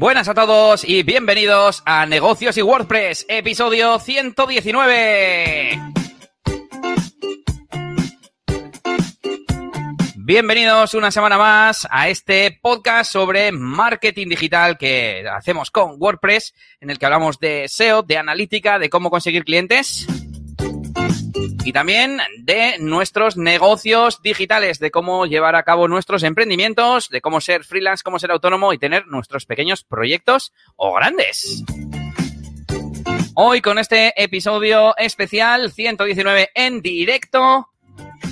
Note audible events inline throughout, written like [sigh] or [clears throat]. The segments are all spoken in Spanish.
Buenas a todos y bienvenidos a Negocios y WordPress, episodio 119. Bienvenidos una semana más a este podcast sobre marketing digital que hacemos con WordPress, en el que hablamos de SEO, de analítica, de cómo conseguir clientes y también de nuestros negocios digitales, de cómo llevar a cabo nuestros emprendimientos, de cómo ser freelance, cómo ser autónomo y tener nuestros pequeños proyectos o grandes. Hoy con este episodio especial 119 en directo,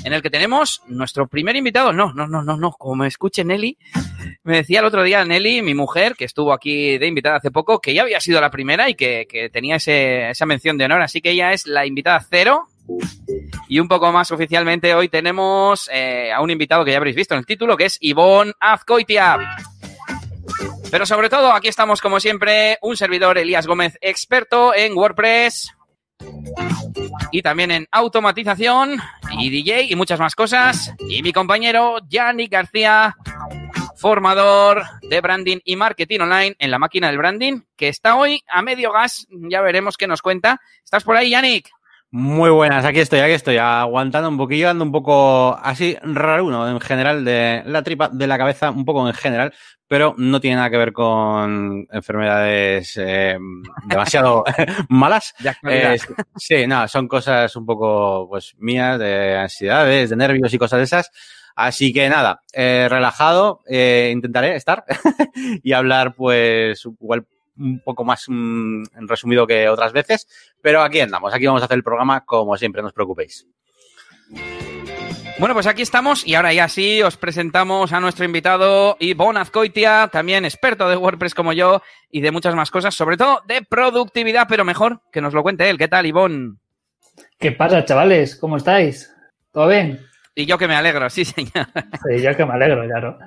en el que tenemos nuestro primer invitado. No, no, no, no, no, como me escuche Nelly, me decía el otro día Nelly, mi mujer, que estuvo aquí de invitada hace poco, que ya había sido la primera y que, que tenía ese, esa mención de honor, así que ella es la invitada cero y un poco más oficialmente hoy tenemos eh, a un invitado que ya habréis visto en el título, que es Ivonne Azcoitia. Pero sobre todo, aquí estamos como siempre, un servidor Elías Gómez, experto en WordPress y también en automatización y DJ y muchas más cosas. Y mi compañero Yannick García, formador de branding y marketing online en la máquina del branding, que está hoy a medio gas. Ya veremos qué nos cuenta. ¿Estás por ahí, Yannick? Muy buenas, aquí estoy, aquí estoy, aguantando un poquillo, ando un poco así raro uno en general de la tripa, de la cabeza, un poco en general, pero no tiene nada que ver con enfermedades eh, demasiado [laughs] malas. Eh, sí, no, son cosas un poco pues mías, de ansiedades, de nervios y cosas de esas. Así que nada, eh, relajado, eh, intentaré estar [laughs] y hablar pues igual un poco más mm, resumido que otras veces, pero aquí andamos, aquí vamos a hacer el programa como siempre, no os preocupéis. Bueno, pues aquí estamos y ahora ya sí os presentamos a nuestro invitado Ivonne Azcoitia, también experto de WordPress como yo y de muchas más cosas, sobre todo de productividad, pero mejor que nos lo cuente él. ¿Qué tal, Ivonne? ¿Qué pasa, chavales? ¿Cómo estáis? ¿Todo bien? Y yo que me alegro, sí, señor. Sí, yo que me alegro, claro.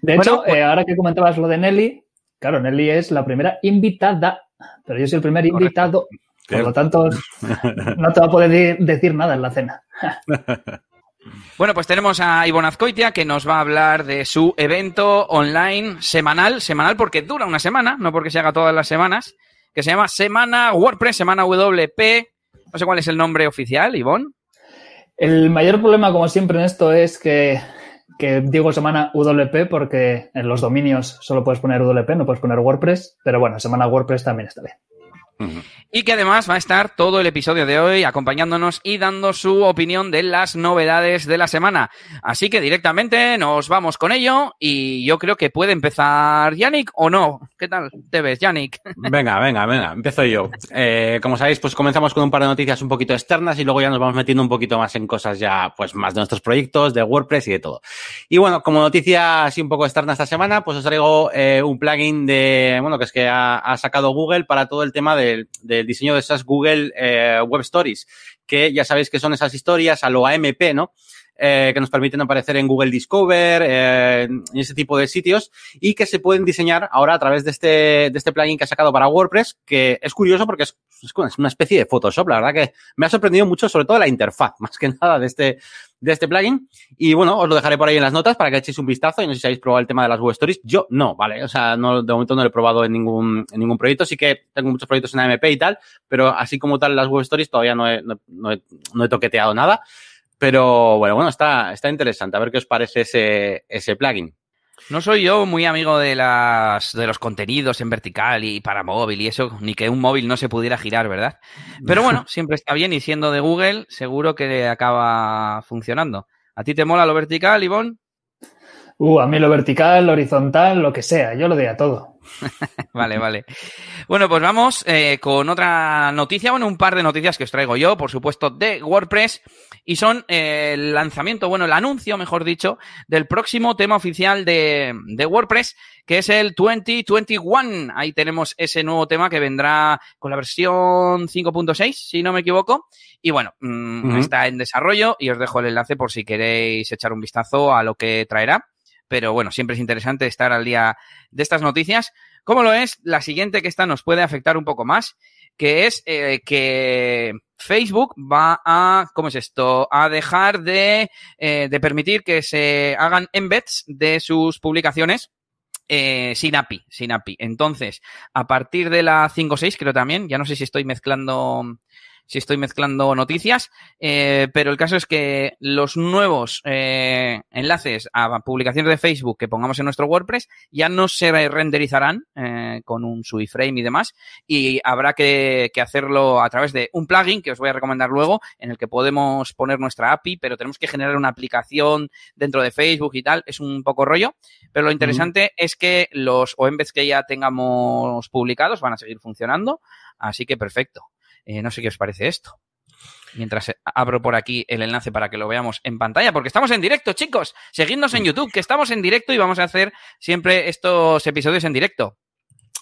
De hecho, pues- eh, ahora que comentabas lo de Nelly, Claro, Nelly es la primera invitada, pero yo soy el primer invitado. Por lo tanto, [laughs] no te va a poder decir nada en la cena. [laughs] Bueno, pues tenemos a Ivonne Azcoitia que nos va a hablar de su evento online semanal, semanal porque dura una semana, no porque se haga todas las semanas, que se llama Semana WordPress, Semana WP. No sé cuál es el nombre oficial, Ivonne. El mayor problema, como siempre en esto, es que que digo semana WP porque en los dominios solo puedes poner WP, no puedes poner WordPress, pero bueno, semana WordPress también está bien. Y que además va a estar todo el episodio de hoy acompañándonos y dando su opinión de las novedades de la semana. Así que directamente nos vamos con ello y yo creo que puede empezar Yannick o no. ¿Qué tal te ves, Yannick? Venga, venga, venga, empiezo yo. Eh, como sabéis, pues comenzamos con un par de noticias un poquito externas y luego ya nos vamos metiendo un poquito más en cosas ya, pues más de nuestros proyectos, de WordPress y de todo. Y bueno, como noticia así un poco externa esta semana, pues os traigo eh, un plugin de, bueno, que es que ha, ha sacado Google para todo el tema de del, diseño de esas Google eh, Web Stories, que ya sabéis que son esas historias a lo AMP, ¿no? Eh, que nos permiten aparecer en Google Discover, eh, en ese tipo de sitios, y que se pueden diseñar ahora a través de este, de este plugin que ha sacado para WordPress, que es curioso porque es, es una especie de Photoshop. La verdad que me ha sorprendido mucho, sobre todo la interfaz, [laughs] más que nada de este, de este plugin. Y bueno, os lo dejaré por ahí en las notas para que echéis un vistazo y no sé si habéis probado el tema de las web stories. Yo no, ¿vale? O sea, no, de momento no lo he probado en ningún, en ningún proyecto. Sí que tengo muchos proyectos en AMP y tal, pero así como tal las web stories todavía no he, no, he, no he toqueteado nada. Pero bueno, bueno, está, está interesante. A ver qué os parece ese, ese plugin. No soy yo muy amigo de las de los contenidos en vertical y para móvil y eso, ni que un móvil no se pudiera girar, ¿verdad? Pero bueno, [laughs] siempre está bien y siendo de Google, seguro que acaba funcionando. ¿A ti te mola lo vertical, Ivonne? Uh, a mí lo vertical, lo horizontal, lo que sea, yo lo de a todo. [laughs] vale, vale. Bueno, pues vamos eh, con otra noticia, bueno, un par de noticias que os traigo yo, por supuesto, de WordPress, y son eh, el lanzamiento, bueno, el anuncio, mejor dicho, del próximo tema oficial de, de WordPress, que es el 2021. Ahí tenemos ese nuevo tema que vendrá con la versión 5.6, si no me equivoco. Y bueno, mmm, uh -huh. está en desarrollo y os dejo el enlace por si queréis echar un vistazo a lo que traerá pero bueno, siempre es interesante estar al día de estas noticias. ¿Cómo lo es? La siguiente que esta nos puede afectar un poco más. que es eh, que Facebook va a, ¿cómo es esto? A dejar de, eh, de permitir que se hagan embeds de sus publicaciones eh, sin API, sin API. Entonces, a partir de la 5.6 creo también, ya no sé si estoy mezclando si estoy mezclando noticias, eh, pero el caso es que los nuevos eh, enlaces a publicaciones de Facebook que pongamos en nuestro WordPress ya no se renderizarán eh, con un frame y demás, y habrá que, que, hacerlo a través de un plugin que os voy a recomendar luego, en el que podemos poner nuestra API, pero tenemos que generar una aplicación dentro de Facebook y tal, es un poco rollo, pero lo interesante es que los OEMBEDs que ya tengamos publicados van a seguir funcionando, así que perfecto. Eh, no sé qué os parece esto. Mientras eh, abro por aquí el enlace para que lo veamos en pantalla, porque estamos en directo, chicos. Seguidnos en YouTube, que estamos en directo y vamos a hacer siempre estos episodios en directo.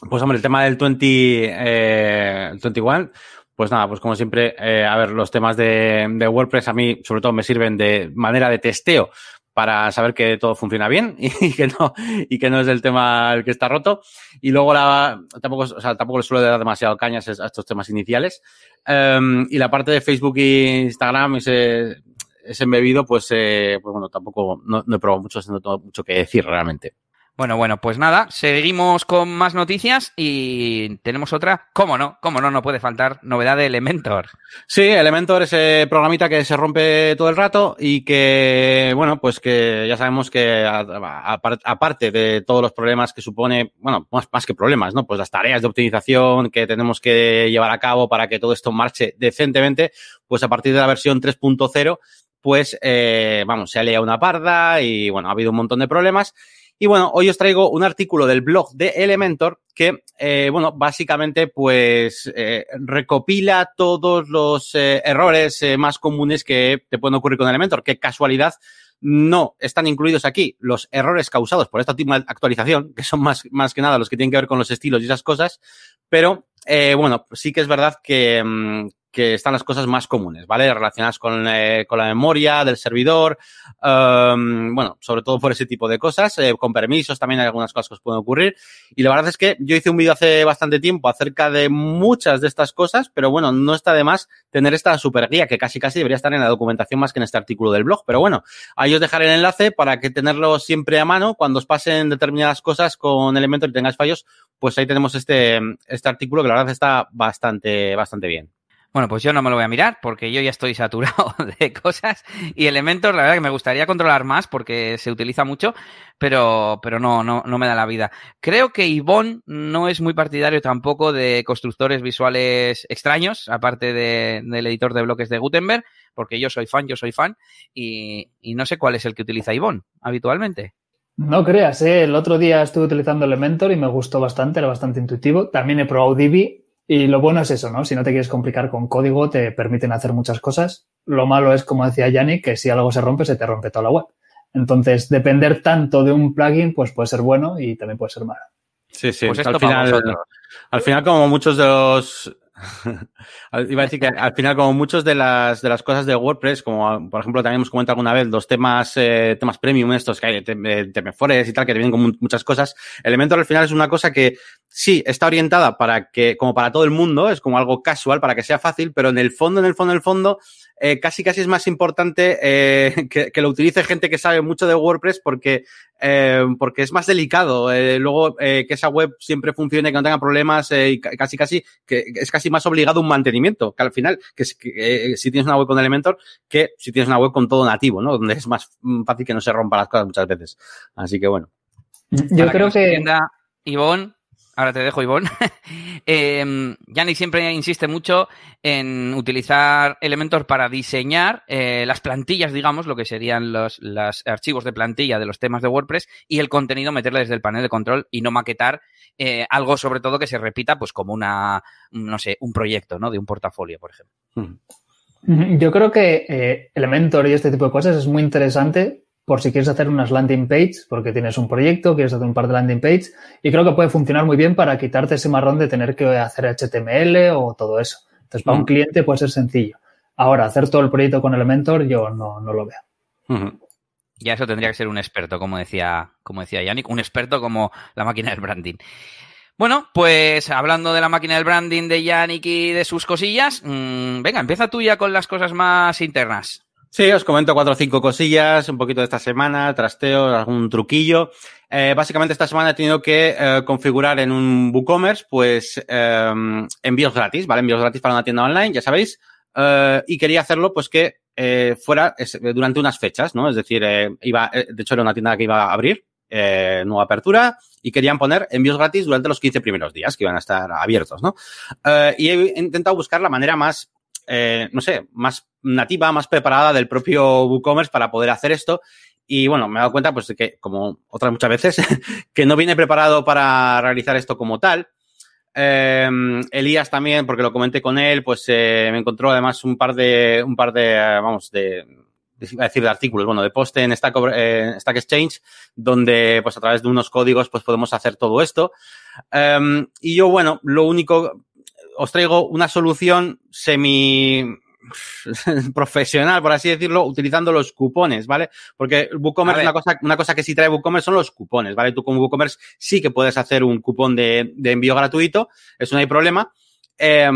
Pues hombre, el tema del 20, eh, 21, pues nada, pues como siempre, eh, a ver, los temas de, de, WordPress a mí sobre todo me sirven de manera de testeo para saber que todo funciona bien [laughs] y que no, y que no es el tema el que está roto. Y luego la, tampoco, o sea, tampoco le suelo dar demasiado cañas a estos temas iniciales. Um, y la parte de Facebook e Instagram, ese, ese embebido, pues, eh, pues bueno, tampoco, no, no he probado mucho, no tengo mucho que decir realmente. Bueno, bueno, pues nada, seguimos con más noticias y tenemos otra. ¿Cómo no? ¿Cómo no? No puede faltar novedad de Elementor. Sí, Elementor es ese programita que se rompe todo el rato y que, bueno, pues que ya sabemos que aparte de todos los problemas que supone, bueno, más, que problemas, ¿no? Pues las tareas de optimización que tenemos que llevar a cabo para que todo esto marche decentemente, pues a partir de la versión 3.0, pues, eh, vamos, se ha leído una parda y, bueno, ha habido un montón de problemas. Y bueno, hoy os traigo un artículo del blog de Elementor que, eh, bueno, básicamente pues eh, recopila todos los eh, errores eh, más comunes que te pueden ocurrir con Elementor. Qué casualidad no están incluidos aquí los errores causados por esta última actualización, que son más, más que nada los que tienen que ver con los estilos y esas cosas, pero eh, bueno, sí que es verdad que, mm, que están las cosas más comunes, ¿vale? Relacionadas con, eh, con la memoria del servidor, um, bueno, sobre todo por ese tipo de cosas, eh, con permisos también hay algunas cosas que os pueden ocurrir. Y la verdad es que yo hice un vídeo hace bastante tiempo acerca de muchas de estas cosas, pero bueno, no está de más tener esta super guía que casi casi debería estar en la documentación más que en este artículo del blog. Pero bueno, ahí os dejaré el enlace para que tenerlo siempre a mano cuando os pasen determinadas cosas con elementos y tengáis fallos, pues ahí tenemos este, este artículo que la verdad está bastante, bastante bien. Bueno, pues yo no me lo voy a mirar porque yo ya estoy saturado [laughs] de cosas y elementos, la verdad que me gustaría controlar más porque se utiliza mucho, pero, pero no, no, no me da la vida. Creo que Ivonne no es muy partidario tampoco de constructores visuales extraños, aparte de, del editor de bloques de Gutenberg, porque yo soy fan, yo soy fan y, y no sé cuál es el que utiliza Ivonne habitualmente. No creas, ¿eh? el otro día estuve utilizando Elementor y me gustó bastante, era bastante intuitivo. También he probado Divi y lo bueno es eso, ¿no? Si no te quieres complicar con código, te permiten hacer muchas cosas. Lo malo es, como decía Yannick, que si algo se rompe, se te rompe toda la web. Entonces, depender tanto de un plugin, pues puede ser bueno y también puede ser malo. Sí, sí. Pues al, final, al final, como muchos de los Iba a decir que al final, como muchas de las, de las cosas de WordPress, como por ejemplo también hemos comentado alguna vez, los temas, eh, temas premium, estos que hay, temefores y tal, que te vienen con muchas cosas, Elementor al final es una cosa que sí está orientada para que, como para todo el mundo, es como algo casual, para que sea fácil, pero en el fondo, en el fondo, en el fondo, eh, casi casi es más importante eh, que, que, lo utilice gente que sabe mucho de WordPress porque, eh, porque es más delicado. Eh, luego eh, que esa web siempre funcione, que no tenga problemas y casi casi que es casi más obligado un mantenimiento, que al final, que, que si tienes una web con Elementor, que si tienes una web con todo nativo, ¿no? Donde es más fácil que no se rompa las cosas muchas veces. Así que bueno. Yo creo que... que... Ivonne, ahora te dejo, Ivonne. [laughs] eh, siempre insiste mucho en utilizar Elementor para diseñar eh, las plantillas, digamos, lo que serían los, archivos de plantilla de los temas de WordPress y el contenido meterle desde el panel de control y no maquetar eh, algo sobre todo que se repita pues como una, no sé, un proyecto, ¿no? De un portafolio, por ejemplo. Yo creo que eh, Elementor y este tipo de cosas es muy interesante por si quieres hacer unas landing page, porque tienes un proyecto, quieres hacer un par de landing page, y creo que puede funcionar muy bien para quitarte ese marrón de tener que hacer HTML o todo eso. Entonces, para uh -huh. un cliente puede ser sencillo. Ahora, hacer todo el proyecto con Elementor, yo no, no lo veo. Uh -huh. Ya eso tendría que ser un experto, como decía, como decía Yannick, un experto como la máquina del branding. Bueno, pues hablando de la máquina del branding de Yannick y de sus cosillas, mmm, venga, empieza tú ya con las cosas más internas. Sí, os comento cuatro o cinco cosillas, un poquito de esta semana, trasteo, algún truquillo. Eh, básicamente esta semana he tenido que eh, configurar en un WooCommerce, pues, eh, envíos gratis, ¿vale? Envíos gratis para una tienda online, ya sabéis. Y quería hacerlo, pues, que fuera durante unas fechas, ¿no? Es decir, iba, de hecho era una tienda que iba a abrir, nueva apertura, y querían poner envíos gratis durante los 15 primeros días que iban a estar abiertos, ¿no? y he intentado buscar la manera más no sé, más nativa, más preparada del propio WooCommerce para poder hacer esto. Y bueno, me he dado cuenta, pues, de que, como otras muchas veces, [laughs] que no viene preparado para realizar esto como tal. Eh, Elías también, porque lo comenté con él, pues eh, me encontró además un par de, un par de, vamos, de, a decir de artículos, bueno, de post en Stack, eh, Exchange, donde pues a través de unos códigos pues podemos hacer todo esto. Um, y yo, bueno, lo único, os traigo una solución semi [laughs] profesional, por así decirlo, utilizando los cupones, ¿vale? Porque WooCommerce, una cosa, una cosa que sí trae WooCommerce son los cupones, ¿vale? Tú con WooCommerce sí que puedes hacer un cupón de, de envío gratuito, eso no hay problema, eh,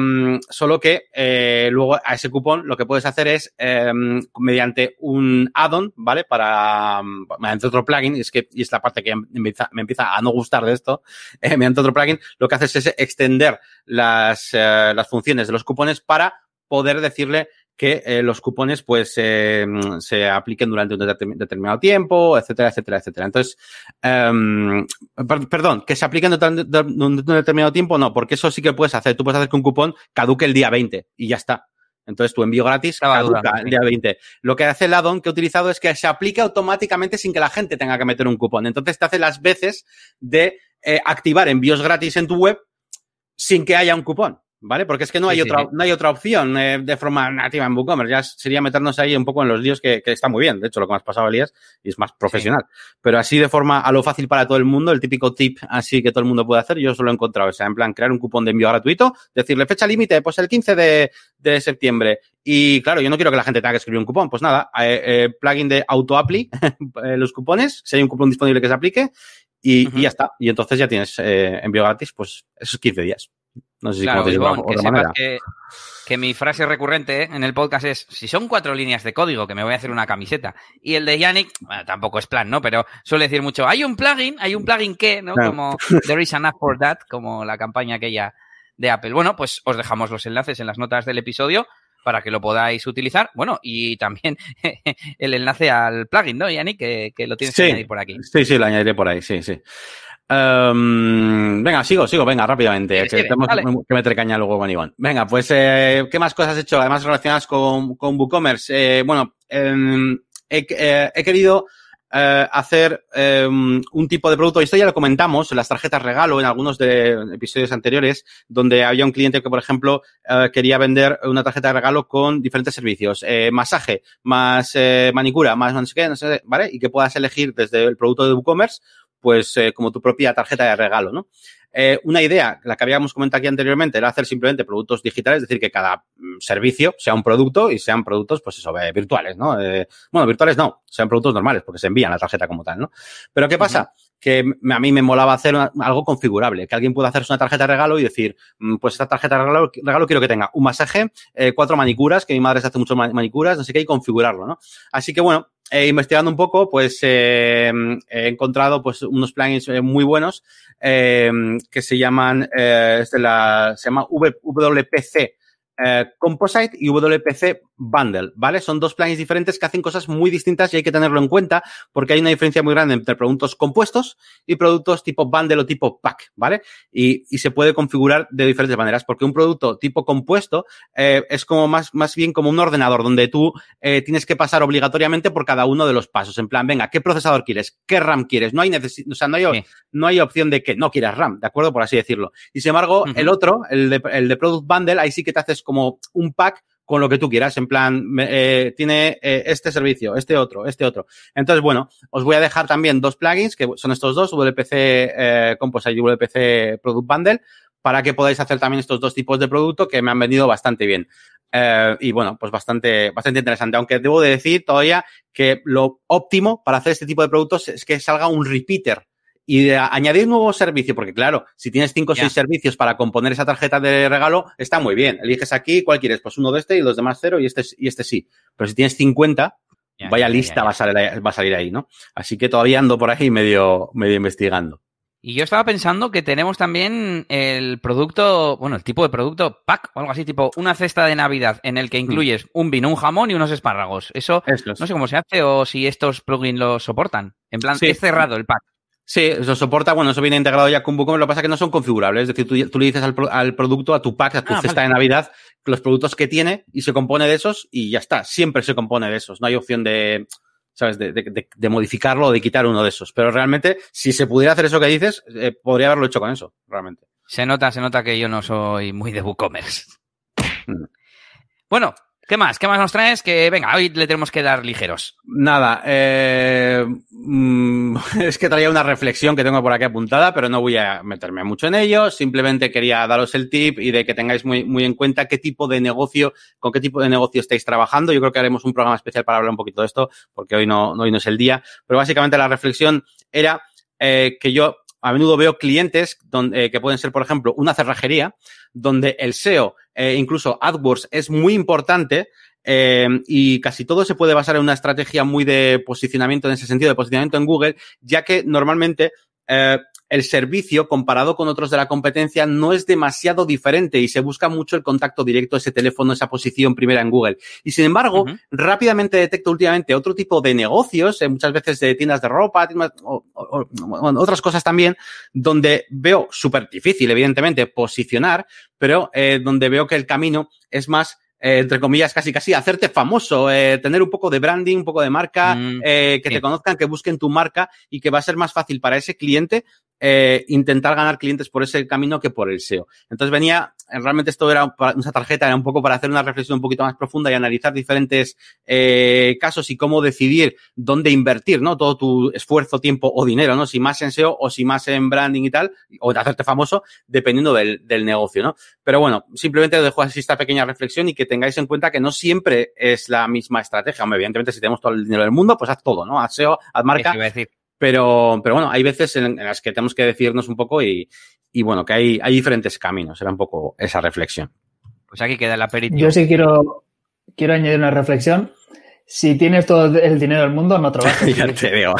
solo que eh, luego a ese cupón lo que puedes hacer es eh, mediante un add-on, ¿vale? Para, mediante otro plugin, y es que, y es la parte que me empieza, me empieza a no gustar de esto, eh, mediante otro plugin, lo que haces es extender las, eh, las funciones de los cupones para poder decirle que eh, los cupones pues eh, se apliquen durante un determinado tiempo, etcétera, etcétera, etcétera. Entonces, um, per perdón, que se apliquen durante un determinado tiempo, no, porque eso sí que puedes hacer. Tú puedes hacer que un cupón caduque el día 20 y ya está. Entonces tu envío gratis caduca el día 20. Lo que hace el addon que he utilizado es que se aplique automáticamente sin que la gente tenga que meter un cupón. Entonces te hace las veces de eh, activar envíos gratis en tu web sin que haya un cupón. ¿Vale? Porque es que no hay, sí, otra, sí. no hay otra opción eh, de forma nativa en WooCommerce. Ya sería meternos ahí un poco en los líos que, que está muy bien. De hecho, lo que has pasado, Elías, y es más profesional. Sí. Pero así de forma a lo fácil para todo el mundo, el típico tip así que todo el mundo puede hacer, yo solo he encontrado. O sea, en plan, crear un cupón de envío gratuito, decirle fecha límite, pues el 15 de, de septiembre. Y claro, yo no quiero que la gente tenga que escribir un cupón. Pues nada, eh, eh, plugin de AutoApply, [laughs] eh, los cupones, si hay un cupón disponible que se aplique, y, uh -huh. y ya está. Y entonces ya tienes eh, envío gratis, pues esos 15 días. No sé si claro, otra manera. Que, que, mi frase recurrente en el podcast es, si son cuatro líneas de código, que me voy a hacer una camiseta. Y el de Yannick, bueno, tampoco es plan, ¿no? Pero suele decir mucho, hay un plugin, hay un plugin que, ¿no? Claro. Como There is an app for that, como la campaña aquella de Apple. Bueno, pues os dejamos los enlaces en las notas del episodio para que lo podáis utilizar. Bueno, y también [laughs] el enlace al plugin, ¿no, Yannick? Que, que lo tienes sí, que añadir por aquí. Sí, sí, lo añadiré por ahí, sí, sí. Um, venga, sigo, sigo, venga, rápidamente, que, sí, tenemos que meter caña luego con Iván. Venga, pues, eh, ¿qué más cosas has hecho? Además relacionadas con, con WooCommerce. Eh, bueno, eh, he, he, querido eh, hacer eh, un tipo de producto. Esto ya lo comentamos en las tarjetas regalo en algunos de episodios anteriores, donde había un cliente que, por ejemplo, eh, quería vender una tarjeta de regalo con diferentes servicios. Eh, masaje, más eh, manicura, más no sé qué, no sé, ¿vale? Y que puedas elegir desde el producto de WooCommerce pues eh, como tu propia tarjeta de regalo, ¿no? Eh, una idea, la que habíamos comentado aquí anteriormente, era hacer simplemente productos digitales, es decir, que cada mm, servicio sea un producto y sean productos, pues eso, eh, virtuales, ¿no? Eh, bueno, virtuales no, sean productos normales, porque se envían la tarjeta como tal, ¿no? Pero ¿qué pasa? Uh -huh que a mí me molaba hacer una, algo configurable, que alguien pueda hacerse una tarjeta de regalo y decir, mm, pues esta tarjeta de regalo, regalo quiero que tenga un masaje, eh, cuatro manicuras, que mi madre se hace muchas manicuras, no sé qué, y configurarlo, ¿no? Así que bueno, eh, investigando un poco, pues eh, he encontrado pues unos plugins eh, muy buenos eh, que se llaman, eh, es de la, se llama WPC Composite y WPC Bundle, ¿vale? Son dos plugins diferentes que hacen cosas muy distintas y hay que tenerlo en cuenta porque hay una diferencia muy grande entre productos compuestos y productos tipo bundle o tipo pack, ¿vale? Y, y se puede configurar de diferentes maneras porque un producto tipo compuesto eh, es como más, más bien como un ordenador donde tú eh, tienes que pasar obligatoriamente por cada uno de los pasos. En plan, venga, ¿qué procesador quieres? ¿Qué RAM quieres? No hay necesidad, o sea, no hay, sí. no hay opción de que no quieras RAM, ¿de acuerdo? Por así decirlo. Y sin embargo, uh -huh. el otro, el de, el de Product Bundle, ahí sí que te haces como un pack con lo que tú quieras, en plan, eh, tiene eh, este servicio, este otro, este otro. Entonces, bueno, os voy a dejar también dos plugins, que son estos dos, WPC eh, Composite y WPC Product Bundle, para que podáis hacer también estos dos tipos de producto que me han venido bastante bien. Eh, y bueno, pues bastante, bastante interesante. Aunque debo de decir todavía que lo óptimo para hacer este tipo de productos es que salga un repeater y de añadir nuevos servicios, porque claro, si tienes cinco o seis servicios para componer esa tarjeta de regalo, está muy bien. Eliges aquí cuál quieres, pues uno de este y los demás cero y este, y este sí. Pero si tienes 50, vaya lista va, a salir, va a salir ahí, ¿no? Así que todavía ando por ahí medio, medio investigando. Y yo estaba pensando que tenemos también el producto, bueno, el tipo de producto pack o algo así, tipo una cesta de Navidad en el que hmm. incluyes un vino, un jamón y unos espárragos. Eso no sé cómo se hace o si estos plugins lo soportan. En plan, es cerrado el pack. Sí, eso soporta, bueno, eso viene integrado ya con WooCommerce, lo que pasa es que no son configurables, es decir, tú, le dices al, producto, a tu pack, a tu ah, cesta de Navidad, los productos que tiene y se compone de esos y ya está, siempre se compone de esos, no hay opción de, ¿sabes? De, de, de, modificarlo o de quitar uno de esos. Pero realmente, si se pudiera hacer eso que dices, eh, podría haberlo hecho con eso, realmente. Se nota, se nota que yo no soy muy de WooCommerce. Mm. Bueno, ¿Qué más? ¿Qué más nos traes? Que venga, hoy le tenemos que dar ligeros. Nada, eh, mm, [laughs] es que traía una reflexión que tengo por aquí apuntada, pero no voy a meterme mucho en ello. Simplemente quería daros el tip y de que tengáis muy, muy en cuenta qué tipo de negocio, con qué tipo de negocio estáis trabajando. Yo creo que haremos un programa especial para hablar un poquito de esto, porque hoy no, hoy no es el día. Pero básicamente la reflexión era eh, que yo a menudo veo clientes donde, eh, que pueden ser, por ejemplo, una cerrajería, donde el SEO, eh, incluso AdWords, es muy importante eh, y casi todo se puede basar en una estrategia muy de posicionamiento, en ese sentido, de posicionamiento en Google, ya que normalmente eh, el servicio comparado con otros de la competencia no es demasiado diferente y se busca mucho el contacto directo, ese teléfono, esa posición primera en Google. Y sin embargo, rápidamente detecto últimamente otro tipo de negocios, eh, muchas veces de tiendas de ropa, o, otras cosas también, donde veo súper difícil, evidentemente, posicionar, pero eh, donde veo que el camino es más eh, entre comillas, casi casi, hacerte famoso, eh, tener un poco de branding, un poco de marca, mm, eh, que te conozcan, que busquen tu marca y que va a ser más fácil para ese cliente eh, intentar ganar clientes por ese camino que por el SEO. Entonces venía, realmente esto era, una tarjeta era un poco para hacer una reflexión un poquito más profunda y analizar diferentes eh, casos y cómo decidir dónde invertir, ¿no? Todo tu esfuerzo, tiempo o dinero, ¿no? Si más en SEO o si más en branding y tal, o de hacerte famoso, dependiendo del, del negocio, ¿no? Pero bueno, simplemente os dejo así esta pequeña reflexión y que tengáis en cuenta que no siempre es la misma estrategia. Hombre, evidentemente, si tenemos todo el dinero del mundo, pues haz todo, ¿no? Haz SEO, haz marca. Pero, pero bueno, hay veces en, las que tenemos que decidirnos un poco y, y bueno, que hay, hay diferentes caminos. Era un poco esa reflexión. Pues aquí queda el aperitivo. Yo sí quiero, quiero añadir una reflexión. Si tienes todo el dinero del mundo, no trabajes. [laughs] ya te veo.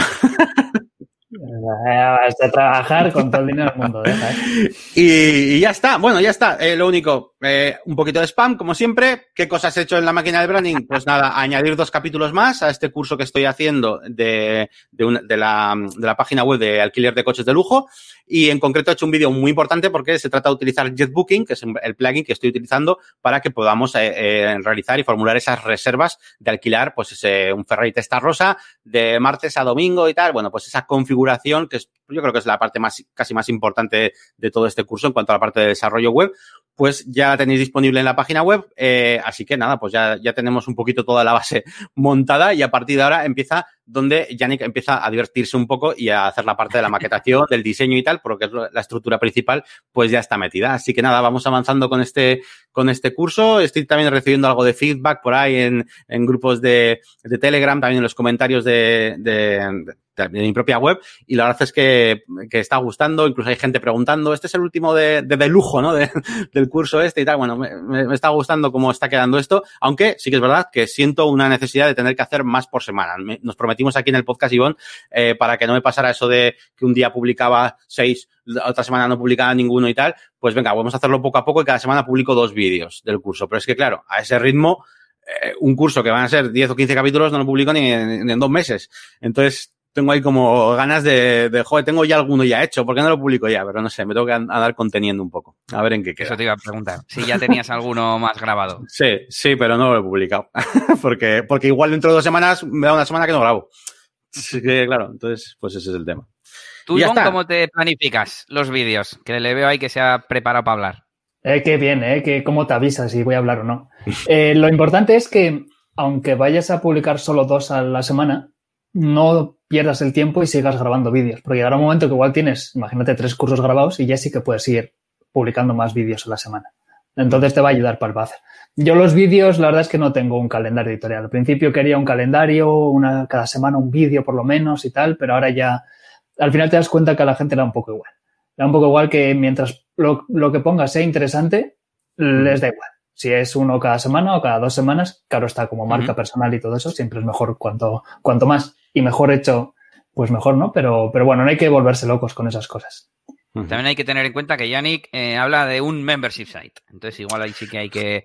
Vas a trabajar con todo el dinero del mundo. ¿eh? Y, ya está. Bueno, ya está. Eh, lo único, eh, un poquito de spam, como siempre. ¿Qué cosas he hecho en la máquina de branding? Pues nada, añadir dos capítulos más a este curso que estoy haciendo de, de, de, la, de la página web de alquiler de coches de lujo. Y en concreto he hecho un vídeo muy importante porque se trata de utilizar JetBooking, que es el plugin que estoy utilizando para que podamos eh, eh, realizar y formular esas reservas de alquilar, pues ese, un Ferrari Rosa de martes a domingo y tal. Bueno, pues esa configuración que es, yo creo que es la parte más, casi más importante de todo este curso en cuanto a la parte de desarrollo web pues ya la tenéis disponible en la página web. Eh, así que nada, pues ya, ya tenemos un poquito toda la base [laughs] montada y a partir de ahora empieza donde Yannick empieza a divertirse un poco y a hacer la parte de la maquetación, del diseño y tal, porque es la estructura principal, pues ya está metida. Así que nada, vamos avanzando con este, con este curso. Estoy también recibiendo algo de feedback por ahí en, en grupos de, de Telegram, también en los comentarios de, de, de mi propia web y la verdad es que, que, está gustando, incluso hay gente preguntando, este es el último de, de, de lujo, ¿no? [laughs] De, del curso este y tal. Bueno, me, me, está gustando cómo está quedando esto, aunque sí que es verdad que siento una necesidad de tener que hacer más por semana. Nos prometimos aquí en el podcast, Ivonne, eh, para que no me pasara eso de que un día publicaba seis, otra semana no publicaba ninguno y tal, pues venga, vamos a hacerlo poco a poco y cada semana publico dos vídeos del curso. Pero es que claro, a ese ritmo, eh, un curso que van a ser 10 o 15 capítulos no lo publico ni en, ni en dos meses. Entonces, tengo ahí como ganas de, de, joder, tengo ya alguno ya hecho, ¿por qué no lo publico ya? Pero no sé, me tengo que andar conteniendo un poco. A ver en qué queda. Eso te iba a preguntar. Si ya tenías alguno más grabado. [laughs] Sí, sí, pero no lo he publicado. [laughs] porque, porque igual dentro de dos semanas me da una semana que no grabo. Así que, claro, entonces, pues ese es el tema. ¿Tú, John, cómo te planificas los vídeos? Que le veo ahí que se ha preparado para hablar. Eh, qué bien, eh, que cómo te avisas si voy a hablar o no. [laughs] Eh, lo importante es que, aunque vayas a publicar solo dos a la semana, no pierdas el tiempo y sigas grabando vídeos. Porque llegará un momento que igual tienes, imagínate, tres cursos grabados y ya sí que puedes ir publicando más vídeos a la semana. Entonces te va a ayudar para el buzzer. Yo los vídeos, la verdad es que no tengo un calendario editorial. Al principio quería un calendario, una, cada semana un vídeo por lo menos y tal, pero ahora ya al final te das cuenta que a la gente le da un poco igual. Le da un poco igual que mientras lo, lo que ponga sea interesante, les da igual. Si es uno cada semana o cada dos semanas, claro está como marca personal y todo eso, siempre es mejor cuanto, cuanto más y mejor hecho, pues mejor, ¿no? Pero, pero bueno, no hay que volverse locos con esas cosas. También hay que tener en cuenta que Yannick eh, habla de un membership site. Entonces, igual ahí sí que hay que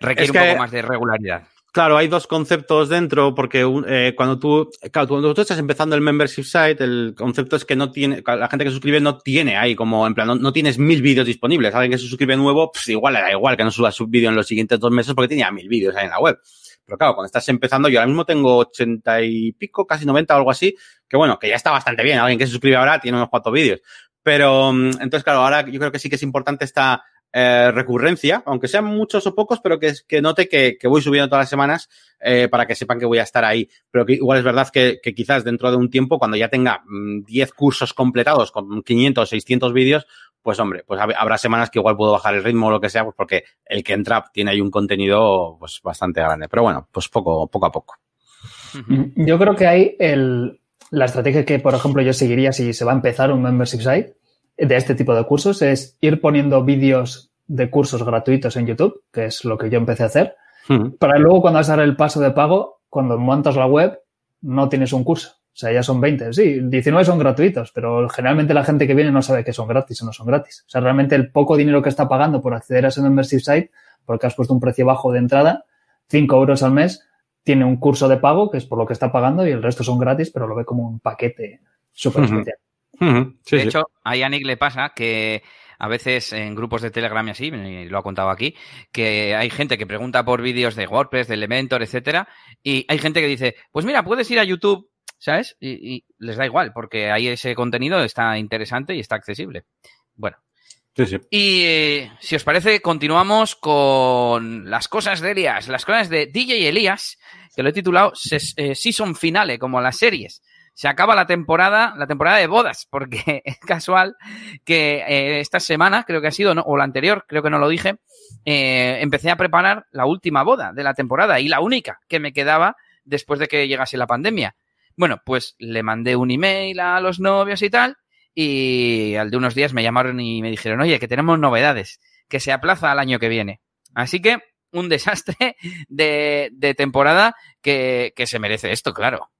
requiere un poco más de regularidad. Claro, hay dos conceptos dentro, porque eh, cuando tú, claro, cuando tú estás empezando el membership site, el concepto es que no tiene, la gente que suscribe no tiene ahí como, en plan, no, tienes mil vídeos disponibles. Alguien que se suscribe nuevo, pues igual da igual que no suba su vídeo en los siguientes dos meses porque tenía mil vídeos ahí en la web. Pero claro, cuando estás empezando, yo ahora mismo tengo ochenta y pico, casi noventa o algo así, que bueno, que ya está bastante bien. Alguien que se suscribe ahora tiene unos cuatro vídeos. Pero, mm, entonces, claro, ahora yo creo que sí que es importante esta, eh, recurrencia, aunque sean muchos o pocos, pero que, que note que, voy subiendo todas las semanas eh, para que sepan que voy a estar ahí. Pero igual es verdad que, quizás dentro de un tiempo, cuando ya tenga 10 mm, cursos completados con 500 o 600 vídeos, pues hombre, pues habrá semanas que igual puedo bajar el ritmo o lo que sea, pues porque el que entra tiene ahí un contenido pues bastante grande. Pero bueno, pues poco, poco a poco. Yo creo que hay el, la estrategia que, por ejemplo, yo seguiría si se va a empezar un membership site de este tipo de cursos es ir poniendo vídeos de cursos gratuitos en YouTube, que es lo que yo empecé a hacer, para luego cuando vas a dar el paso de pago, cuando montas la web, no tienes un curso. O sea, ya son 20. Sí, 19 son gratuitos, pero generalmente la gente que viene no sabe que son gratis o no son gratis. O sea, realmente el poco dinero que está pagando por acceder a ese membership site, porque has puesto un precio bajo de entrada, 5 euros al mes, tiene un curso de pago, que es por lo que está pagando, y el resto son gratis, pero lo ve como un paquete súper especial de hecho, a Yannick le pasa que a veces en grupos de Telegram y así, lo ha contado aquí, que hay gente que pregunta por vídeos de WordPress, de Elementor, etcétera, y hay gente que dice, pues mira, puedes ir a YouTube, ¿sabes? Y, les da igual, porque ahí ese contenido está interesante y está accesible. Bueno. Y eh, si os parece, continuamos con las cosas de Elías, las cosas de DJ Elías, que lo he titulado eh, Season Finale, como las series se acaba la temporada, la temporada de bodas, porque [laughs] es casual que eh, esta semana, creo que ha sido, o la anterior, creo que no lo dije, eh, empecé a preparar la última boda de la temporada y la única que me quedaba después de que llegase la pandemia. Bueno, pues le mandé un email a los novios y tal, y al de unos días me llamaron y me dijeron, oye, que tenemos novedades, que se aplaza al año que viene. Así que un desastre de, temporada que, que se merece esto, claro.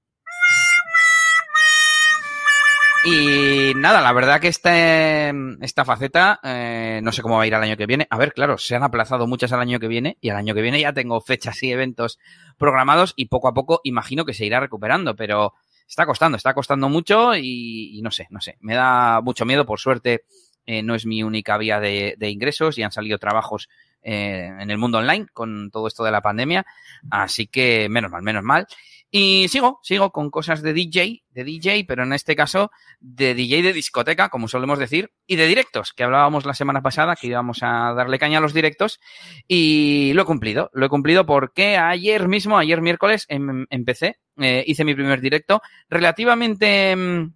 Y nada, la verdad que este, esta faceta eh, no sé cómo va a ir al año que viene. A ver, claro, se han aplazado muchas al año que viene y al año que viene ya tengo fechas y eventos programados y poco a poco imagino que se irá recuperando, pero está costando, está costando mucho y, no sé, no sé, me da mucho miedo, por suerte eh, no es mi única vía de, ingresos y han salido trabajos eh, en el mundo online con todo esto de la pandemia, así que menos mal, menos mal. Y sigo, sigo con cosas de DJ, de DJ, pero en este caso de DJ de discoteca, como solemos decir, y de directos, que hablábamos la semana pasada, que íbamos a darle caña a los directos, y lo he cumplido, lo he cumplido porque ayer mismo, ayer miércoles, em, empecé, eh, hice mi primer directo relativamente em,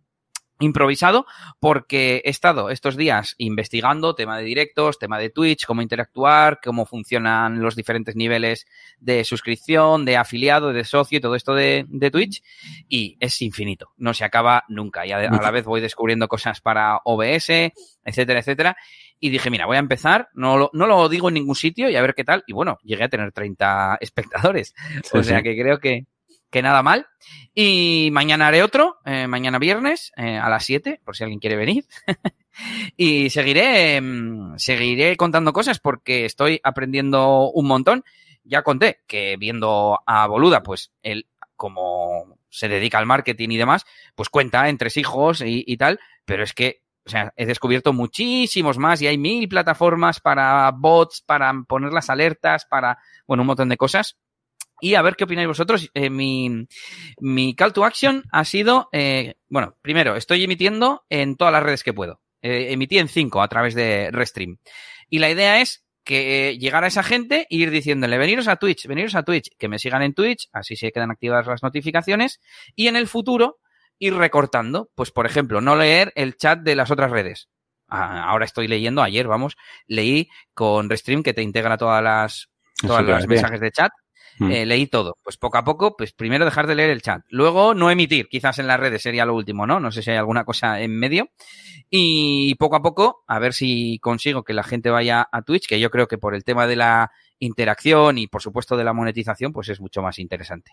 improvisado porque he estado estos días investigando tema de directos, tema de Twitch, cómo interactuar, cómo funcionan los diferentes niveles de suscripción, de afiliado, de socio y todo esto de, de Twitch y es infinito, no se acaba nunca. Y a, la vez voy descubriendo cosas para OBS, etcétera, etcétera. Y dije, mira, voy a empezar, no lo, no lo digo en ningún sitio y a ver qué tal y bueno, llegué a tener 30 espectadores, o sea que creo que que nada mal. Y mañana haré otro, eh, mañana viernes, eh, a las 7, por si alguien quiere venir. [laughs] y seguiré, mm, seguiré contando cosas porque estoy aprendiendo un montón. Ya conté que viendo a Boluda, pues él, como se dedica al marketing y demás, pues cuenta entre hijos y, y tal, pero es que o sea, he descubierto muchísimos más y hay mil plataformas para bots, para poner las alertas, para, bueno, un montón de cosas y a ver qué opináis vosotros. Eh, mi, mi, call to action ha sido, eh, bueno, primero, estoy emitiendo en todas las redes que puedo. Eh, emití en cinco a través de Restream. Y la idea es que llegar a esa gente e ir diciéndole, veniros a Twitch, veniros a Twitch, que me sigan en Twitch, así se quedan activadas las notificaciones. Y en el futuro, ir recortando. Pues, por ejemplo, no leer el chat de las otras redes. Ah, ahora estoy leyendo, ayer, vamos, leí con Restream que te integra todas las, todas las mensajes de chat Mm. Eh, leí todo. Pues poco a poco, pues primero dejar de leer el chat. Luego no emitir, quizás en las redes sería lo último, ¿no? No sé si hay alguna cosa en medio. Y poco a poco, a ver si consigo que la gente vaya a Twitch, que yo creo que por el tema de la interacción y por supuesto de la monetización, pues es mucho más interesante.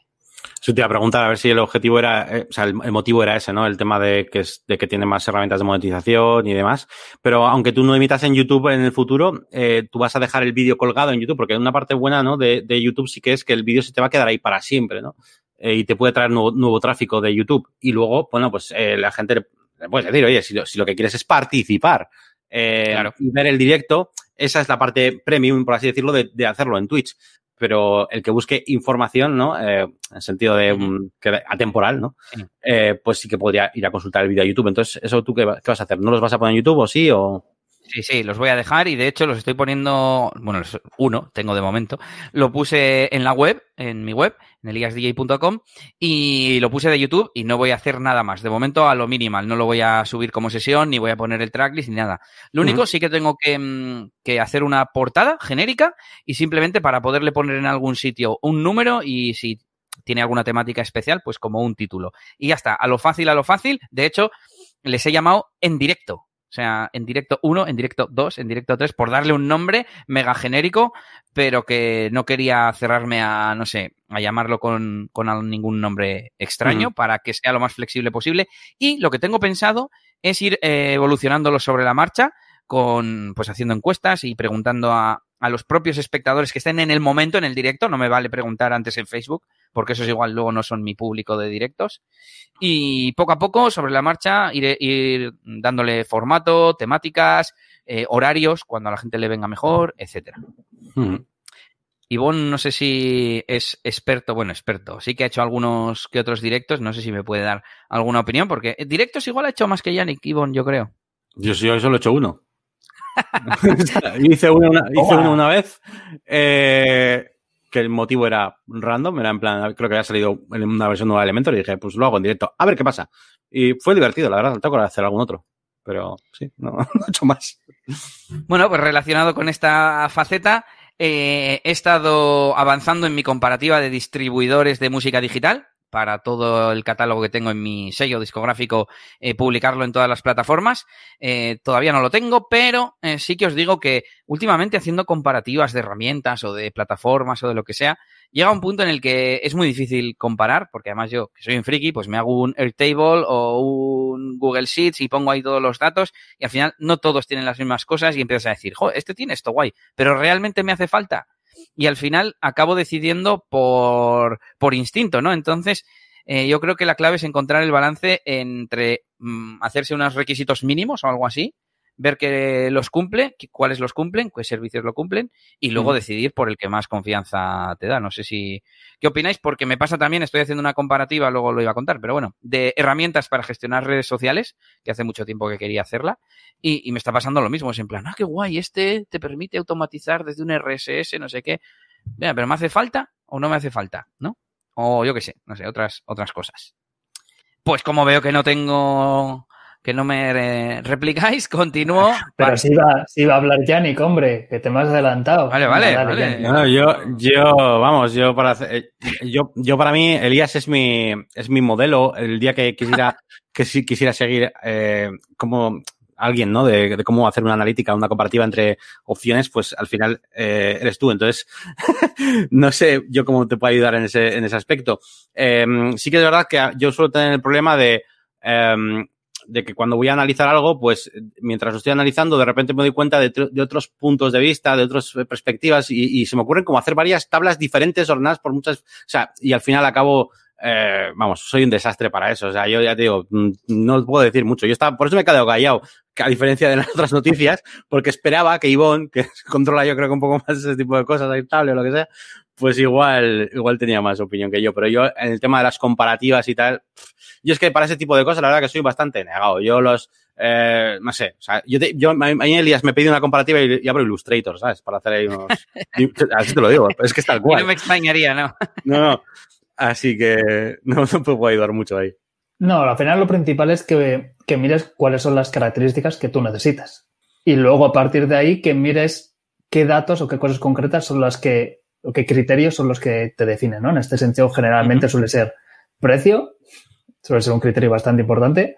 Eso te iba a preguntar a ver si el objetivo era, eh, o sea, el, motivo era ese, ¿no? El tema de que, es, de que tiene más herramientas de monetización y demás. Pero aunque tú no emitas en YouTube en el futuro, eh, tú vas a dejar el vídeo colgado en YouTube, porque una parte buena, ¿no? De, de YouTube sí que es que el vídeo se te va a quedar ahí para siempre, ¿no? Eh, y te puede traer nuevo, nuevo, tráfico de YouTube. Y luego, bueno, pues la gente le puedes decir, oye, si lo, si lo que quieres es participar eh, claro. y ver el directo, esa es la parte premium, por así decirlo, de, de hacerlo en Twitch pero el que busque información, ¿no? Eh, en el sentido de um, que, atemporal, ¿no? Eh, pues sí que podría ir a consultar el vídeo a YouTube. Entonces, ¿eso tú qué, qué, vas a hacer? ¿No los vas a poner en YouTube o sí? O... Sí, sí, los voy a dejar y de hecho los estoy poniendo, bueno, uno tengo de momento, lo puse en la web, en mi web, en eliasdj.com y lo puse de YouTube y no voy a hacer nada más. De momento a lo minimal, no lo voy a subir como sesión, ni voy a poner el tracklist ni nada. Lo único uh -huh. sí que tengo que, mm, que, hacer una portada genérica y simplemente para poderle poner en algún sitio un número y si tiene alguna temática especial, pues como un título. Y ya está, a lo fácil, a lo fácil. De hecho, les he llamado en directo o sea, en directo 1, en directo 2, en directo 3, por darle un nombre mega genérico, pero que no quería cerrarme a, no sé, a llamarlo con, con ningún nombre extraño uh -huh. para que sea lo más flexible posible. Y lo que tengo pensado es ir eh, evolucionándolo sobre la marcha, con, pues haciendo encuestas y preguntando a, a los propios espectadores que estén en el momento, en el directo. No me vale preguntar antes en Facebook, porque esos igual luego no son mi público de directos. Y poco a poco, sobre la marcha, ir, ir dándole formato, temáticas, eh, horarios, cuando a la gente le venga mejor, etcétera. Mm. Ivonne, no sé si es experto, bueno, experto, sí que ha hecho algunos que otros directos, no sé si me puede dar alguna opinión, porque directos igual ha hecho más que Yannick, Ivonne, yo creo. Yo, yo solo he hecho uno. [laughs] hice uno una, hice uno una vez eh, que el motivo era random, era en plan, creo que había salido en una versión nueva de Elementor y dije, pues lo hago en directo, a ver qué pasa. Y fue divertido, la verdad, tengo que hacer algún otro. Pero sí, no, [laughs] no he hecho más. Bueno, pues relacionado con esta faceta, eh, he estado avanzando en mi comparativa de distribuidores de música digital para todo el catálogo que tengo en mi sello discográfico, eh, publicarlo en todas las plataformas. Eh, todavía no lo tengo, pero eh, sí que os digo que últimamente haciendo comparativas de herramientas o de plataformas o de lo que sea, llega un punto en el que es muy difícil comparar, porque además yo, que soy un friki, pues me hago un Airtable o un Google Sheets y pongo ahí todos los datos y al final no todos tienen las mismas cosas y empiezas a decir, jo, este tiene esto guay, pero realmente me hace falta y al final acabo decidiendo por, por instinto, ¿no? Entonces, eh, yo creo que la clave es encontrar el balance entre mm, hacerse unos requisitos mínimos o algo así, ver que los cumple, cuáles los cumplen, qué servicios lo cumplen, y luego mm. decidir por el que más confianza te da. No sé si, ¿qué opináis? Porque me pasa también, estoy haciendo una comparativa, luego lo iba a contar, pero bueno, de herramientas para gestionar redes sociales, que hace mucho tiempo que quería hacerla, y, y me está pasando lo mismo, es en plan, ah, qué guay, este te permite automatizar desde un RSS, no sé qué. Mira, pero ¿me hace falta o no me hace falta? ¿No? O yo qué sé, no sé, otras, otras cosas. Pues como veo que no tengo que no me eh, replicáis, [laughs] continúo. Pero vale. sí va, sí va a hablar Yannick, hombre, que te me has adelantado. Vale, vale, vale. No, yo, yo, vamos, yo para hacer, yo, yo para mí, Elías es mi, es mi modelo. El día que quisiera, [laughs] que si quisiera seguir, eh, como alguien, ¿no? De, de, cómo hacer una analítica, una comparativa entre opciones, pues al final eh, eres tú. Entonces, [laughs] no sé yo cómo te puedo ayudar en ese, en ese aspecto. Eh, sí que es verdad que yo suelo tener el problema de, eh, de que cuando voy a analizar algo, pues mientras lo estoy analizando, de repente me doy cuenta de, otros puntos de vista, de otras perspectivas y, y, se me ocurren como hacer varias tablas diferentes ordenadas por muchas, o sea, y al final acabo, eh, vamos, soy un desastre para eso. O sea, yo ya digo, mm, no puedo decir mucho. Yo estaba, por eso me he quedado callado, a diferencia de las otras noticias, porque esperaba que Ivonne, que [laughs] controla yo creo que un poco más ese tipo de cosas, aceptable o lo que sea, pues igual, igual tenía más opinión que yo. Pero yo, en el tema de las comparativas y tal, yo es que para ese tipo de cosas, la verdad que soy bastante negado. Yo los, eh, no sé, o sea, yo, te, yo, a mí Elías me pedí una comparativa y, y, abro Illustrator, ¿sabes? Para hacer ahí unos, [laughs] así te lo digo, es que es tal cual. Y no me extrañaría, ¿no? no, no. Así que no, no puedo ayudar mucho ahí. No, al final lo principal es que, que mires cuáles son las características que tú necesitas. Y luego a partir de ahí que mires qué datos o qué cosas concretas son las que o qué criterios son los que te definen, ¿no? En este sentido, generalmente suele ser precio, suele ser un criterio bastante importante,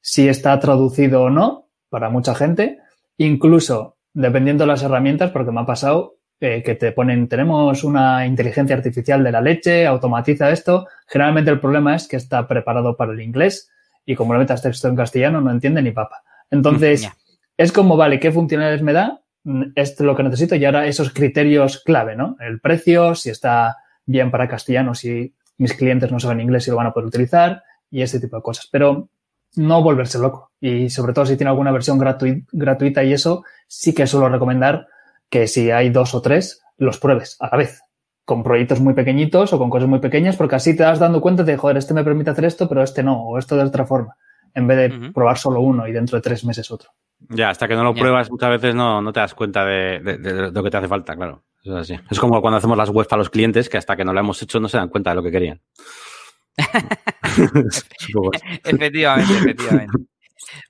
si está traducido o no para mucha gente, incluso dependiendo de las herramientas, porque me ha pasado eh, que te ponen, tenemos una inteligencia artificial de la leche, automatiza esto. Generalmente el problema es que está preparado para el inglés y como le metas texto en castellano no entiende ni papa. Entonces, es como, vale, ¿qué funcionalidades me da? Esto es lo que necesito y ahora esos criterios clave, ¿no? El precio, si está bien para castellano, si mis clientes no saben inglés y lo van a poder utilizar y ese tipo de cosas. Pero no volverse loco. Y sobre todo si tiene alguna versión gratuita y eso, sí que suelo recomendar que si hay dos o tres, los pruebes a la vez. Con proyectos muy pequeñitos o con cosas muy pequeñas, porque así te vas dando cuenta de, joder, este me permite hacer esto, pero este no, o esto de otra forma, en vez de probar solo uno y dentro de tres meses otro. Ya, hasta que no lo pruebas muchas veces no, no te das cuenta de, de, lo que te hace falta, claro. Es así. Es como cuando hacemos las webs para los clientes, que hasta que no lo hemos hecho no se dan cuenta de lo que querían. [laughs] [laughs] efectivamente, efectivamente.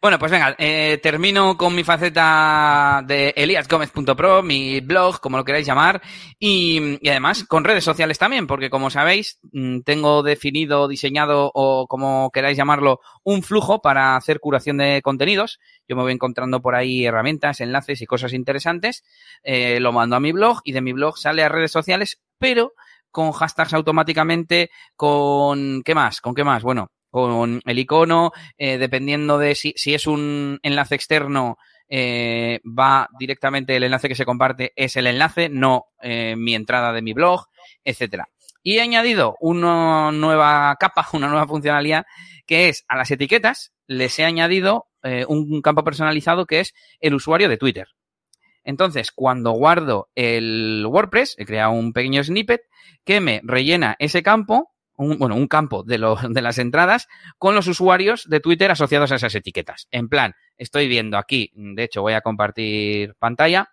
Bueno, pues venga, eh, termino con mi faceta de eliasgomez.pro, mi blog, como lo queráis llamar, y, y, además con redes sociales también, porque como sabéis, mm, tengo definido, diseñado o como queráis llamarlo, un flujo para hacer curación de contenidos. Yo me voy encontrando por ahí herramientas, enlaces y cosas interesantes, eh, lo mando a mi blog y de mi blog sale a redes sociales, pero con hashtags automáticamente, con ¿qué más? ¿Con qué más? Bueno, con el icono, eh, dependiendo de si, si, es un enlace externo, eh, va directamente el enlace que se comparte, es el enlace, no eh, mi entrada de mi blog, etcétera. Y he añadido una nueva capa, [laughs] una nueva funcionalidad, que es a las etiquetas, les he añadido un campo personalizado que es el usuario de Twitter. Entonces, cuando guardo el WordPress, he creado un pequeño snippet que me rellena ese campo, un, bueno, un campo de, lo, [laughs] de las entradas con los usuarios de Twitter asociados a esas etiquetas. En plan, estoy viendo aquí, de hecho voy a compartir pantalla,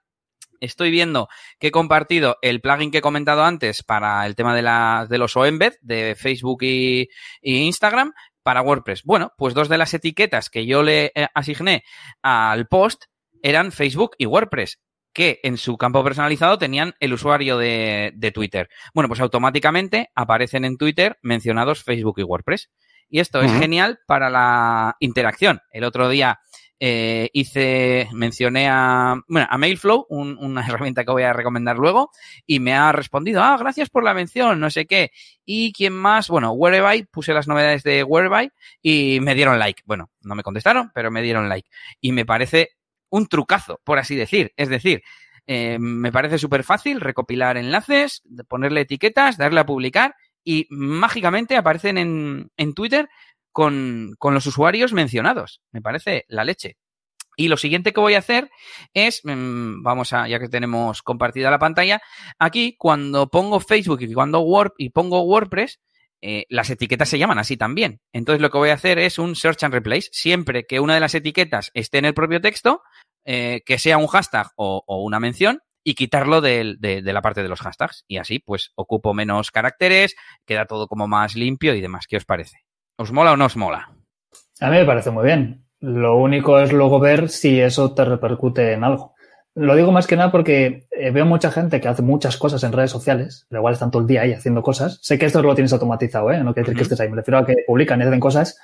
estoy viendo que he compartido el plugin que he comentado antes para el tema de, la, de los OEmbed de Facebook y, Instagram para WordPress. Bueno, pues dos de las etiquetas que yo le eh, asigné al post eran Facebook y WordPress que en su campo personalizado tenían el usuario de, de, Twitter. Bueno, pues automáticamente aparecen en Twitter mencionados Facebook y WordPress. Y esto uh -huh. es genial para la interacción. El otro día eh, hice, mencioné a, bueno, a Mailflow, un, una [laughs] herramienta que voy a recomendar luego, y me ha respondido, ah, gracias por la mención, no sé qué. Y quién más, bueno, Whereby, puse las novedades de Whereby y me dieron like. Bueno, no me contestaron, pero me dieron like. Y me parece un trucazo, por así decir. Es decir, eh, me parece súper fácil recopilar enlaces, ponerle etiquetas, darle a publicar y mágicamente aparecen en, en Twitter con, con, los usuarios mencionados. Me parece la leche. Y lo siguiente que voy a hacer es, mmm, vamos a, ya que tenemos compartida la pantalla, aquí cuando pongo Facebook y cuando Word y pongo WordPress, eh, las etiquetas se llaman así también. Entonces lo que voy a hacer es un search and replace. Siempre que una de las etiquetas esté en el propio texto, eh, que sea un hashtag o, una mención, y quitarlo de, de, de, la parte de los hashtags. Y así, pues, ocupo menos caracteres, queda todo como más limpio y demás. ¿Qué os parece? ¿Os mola o no os mola? A mí me parece muy bien. Lo único es luego ver si eso te repercute en algo. Lo digo más que nada porque eh, veo mucha gente que hace muchas cosas en redes sociales, pero igual están todo el día ahí haciendo cosas. Sé que esto lo tienes automatizado, ¿eh? No quiere decir uh -huh. que estés ahí. Me refiero a que publican y hacen cosas,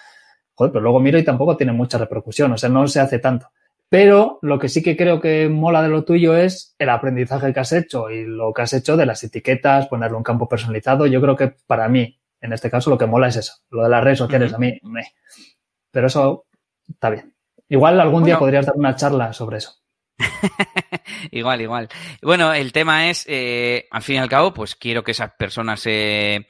joder, pero luego miro y tampoco tiene mucha repercusión, o sea, no se hace tanto. Pero lo que sí que creo que mola de lo tuyo es el aprendizaje que has hecho y lo que has hecho de las etiquetas, ponerle un campo personalizado. Yo creo que para mí, en este caso, lo que mola es eso. Lo de las redes sociales, uh -huh. a mí, me. Pero eso está bien. Igual algún bueno. día podrías dar una charla sobre eso. [laughs] igual, igual. Bueno, el tema es, eh, al fin y al cabo, pues quiero que esas personas se... Eh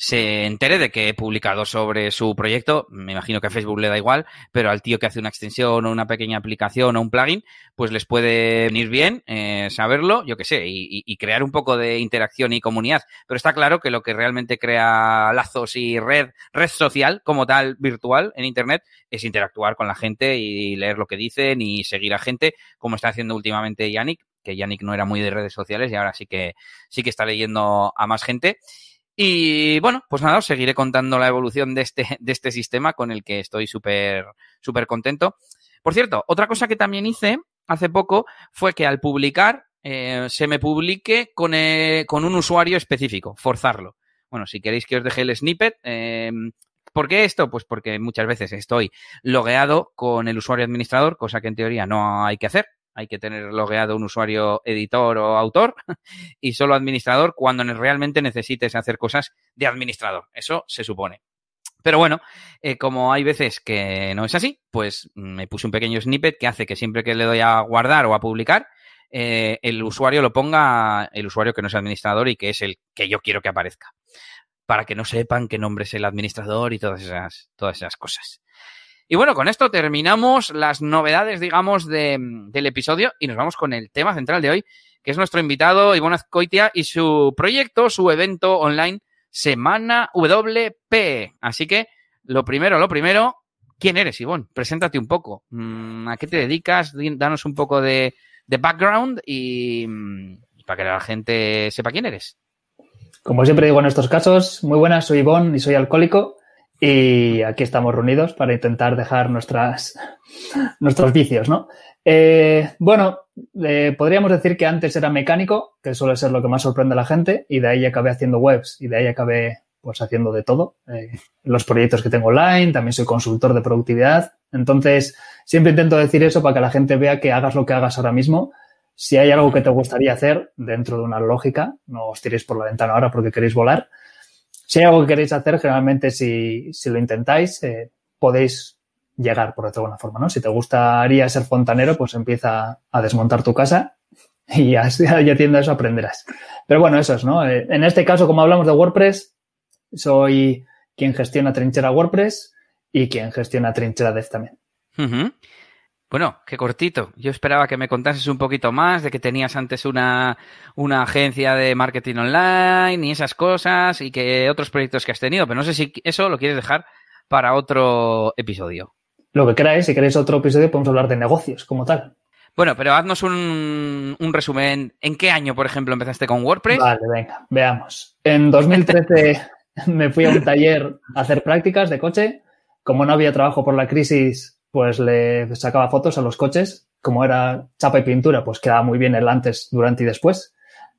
se entere de que he publicado sobre su proyecto, me imagino que a Facebook le da igual, pero al tío que hace una extensión o una pequeña aplicación o un plugin, pues les puede venir bien eh, saberlo, yo qué sé, y, y, crear un poco de interacción y comunidad. Pero está claro que lo que realmente crea lazos y red, red social como tal virtual en Internet es interactuar con la gente y leer lo que dicen y seguir a gente, como está haciendo últimamente Yannick, que Yannick no era muy de redes sociales y ahora sí que sí que está leyendo a más gente. Y bueno, pues nada, os seguiré contando la evolución de este, de este sistema con el que estoy súper, súper contento. Por cierto, otra cosa que también hice hace poco fue que al publicar eh, se me publique con, eh, con, un usuario específico, forzarlo. Bueno, si queréis que os deje el snippet, eh, ¿por qué esto? Pues porque muchas veces estoy logueado con el usuario administrador, cosa que en teoría no hay que hacer. Hay que tener logueado un usuario editor o autor [laughs] y solo administrador cuando realmente necesites hacer cosas de administrador. Eso se supone. Pero bueno, eh, como hay veces que no es así, pues me puse un pequeño snippet que hace que siempre que le doy a guardar o a publicar, eh, el usuario lo ponga el usuario que no es administrador y que es el que yo quiero que aparezca. Para que no sepan qué nombre es el administrador y todas esas, todas esas cosas. Y bueno, con esto terminamos las novedades, digamos, de, del episodio y nos vamos con el tema central de hoy, que es nuestro invitado Ivonne Azcoitia y su proyecto, su evento online Semana WP. Así que, lo primero, lo primero, ¿quién eres, Ivonne? Preséntate un poco. Mm, ¿A qué te dedicas? Danos un poco de, de background y, para que la gente sepa quién eres. Como siempre digo en estos casos, muy buenas, soy Ivonne y soy alcohólico y aquí estamos reunidos para intentar dejar nuestras, [laughs] nuestros vicios, ¿no? Eh, bueno, eh, podríamos decir que antes era mecánico, que suele ser lo que más sorprende a la gente, y de ahí acabé haciendo webs y de ahí acabé pues haciendo de todo. Eh, los proyectos que tengo online, también soy consultor de productividad. Entonces, siempre intento decir eso para que la gente vea que hagas lo que hagas ahora mismo. Si hay algo que te gustaría hacer dentro de una lógica, no os tiréis por la ventana ahora porque queréis volar. Si hay algo que queréis hacer, generalmente si, si lo intentáis, eh, podéis llegar, por de alguna forma, ¿no? Si te gustaría ser fontanero, pues empieza a desmontar tu casa y [laughs] ya, ya tiendo a eso aprenderás. Pero bueno, eso es, ¿no? Eh, en este caso, como hablamos de WordPress, soy quien gestiona Trinchera WordPress y quien gestiona Trinchera Dev también. Bueno, qué cortito. Yo esperaba que me contases un poquito más de que tenías antes una, una agencia de marketing online y esas cosas y que otros proyectos que has tenido, pero no sé si eso lo quieres dejar para otro episodio. Lo que queráis, si queréis otro episodio podemos hablar de negocios como tal. Bueno, pero haznos un, un resumen. ¿En qué año, por ejemplo, empezaste con WordPress? Vale, venga, veamos. En 2013 [laughs] me fui a un taller a hacer prácticas de coche. Como no había trabajo por la crisis, pues le sacaba fotos a los coches. Como era chapa y pintura, pues quedaba muy bien el antes, durante y después.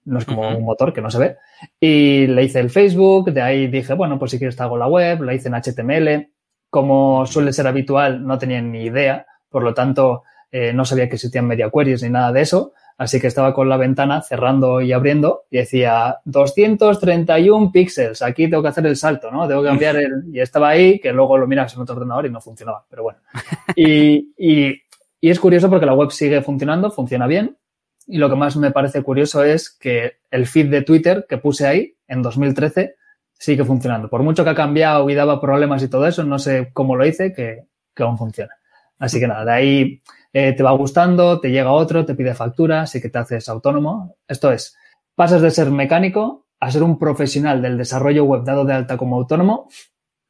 No es como un motor que no se ve. Y le hice el Facebook, de ahí dije, bueno, pues si quieres te hago la web, la hice en HTML. Como suele ser habitual, no tenía ni idea, por lo tanto, eh, no sabía que existían media queries ni nada de eso. Así que estaba con la ventana cerrando y abriendo y decía 231 píxeles. Aquí tengo que hacer el salto, ¿no? Tengo que cambiar el. Y estaba ahí, que luego lo miras en otro ordenador y no funcionaba, pero bueno. [laughs] Y, y, y es curioso porque la web sigue funcionando, funciona bien. Y lo que más me parece curioso es que el feed de Twitter que puse ahí en 2013 sigue funcionando. Por mucho que ha cambiado y daba problemas y todo eso, no sé cómo lo hice, que, que aún funciona. Así que nada, de ahí eh, te va gustando, te llega otro, te pide facturas y que te haces autónomo. Esto es, pasas de ser mecánico a ser un profesional del desarrollo web dado de alta como autónomo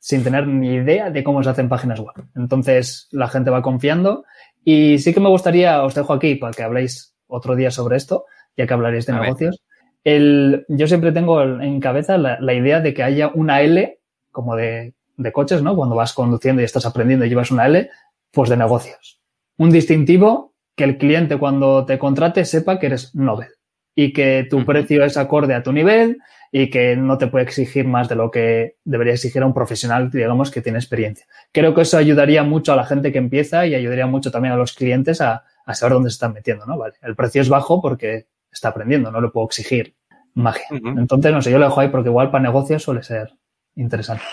sin tener ni idea de cómo se hacen páginas web. Entonces la gente va confiando y sí que me gustaría, os dejo aquí para que habléis otro día sobre esto, ya que hablaréis de negocios. El, yo siempre tengo en cabeza la, la, idea de que haya una L como de, de coches, ¿no? Cuando vas conduciendo y estás aprendiendo y llevas una L, pues de negocios un distintivo que el cliente cuando te contrate sepa que eres Nobel y que tu precio es acorde a tu nivel y que no te puede exigir más de lo que debería exigir a un profesional, digamos, que tiene experiencia. Creo que eso ayudaría mucho a la gente que empieza y ayudaría mucho también a los clientes a, a saber dónde se están metiendo, ¿no? Vale, el precio es bajo porque está aprendiendo, no le puedo exigir magia. Entonces, no sé, yo lo dejo ahí porque igual para negocios suele ser interesante.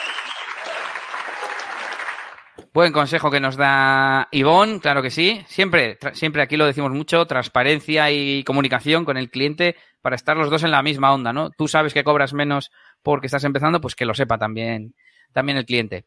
Buen consejo que nos da Ivonne, claro que sí. Siempre, siempre aquí lo decimos mucho, transparencia y comunicación con el cliente para estar los dos en la misma onda, ¿no? Tú sabes que cobras menos porque estás empezando, pues que lo sepa también, también el cliente.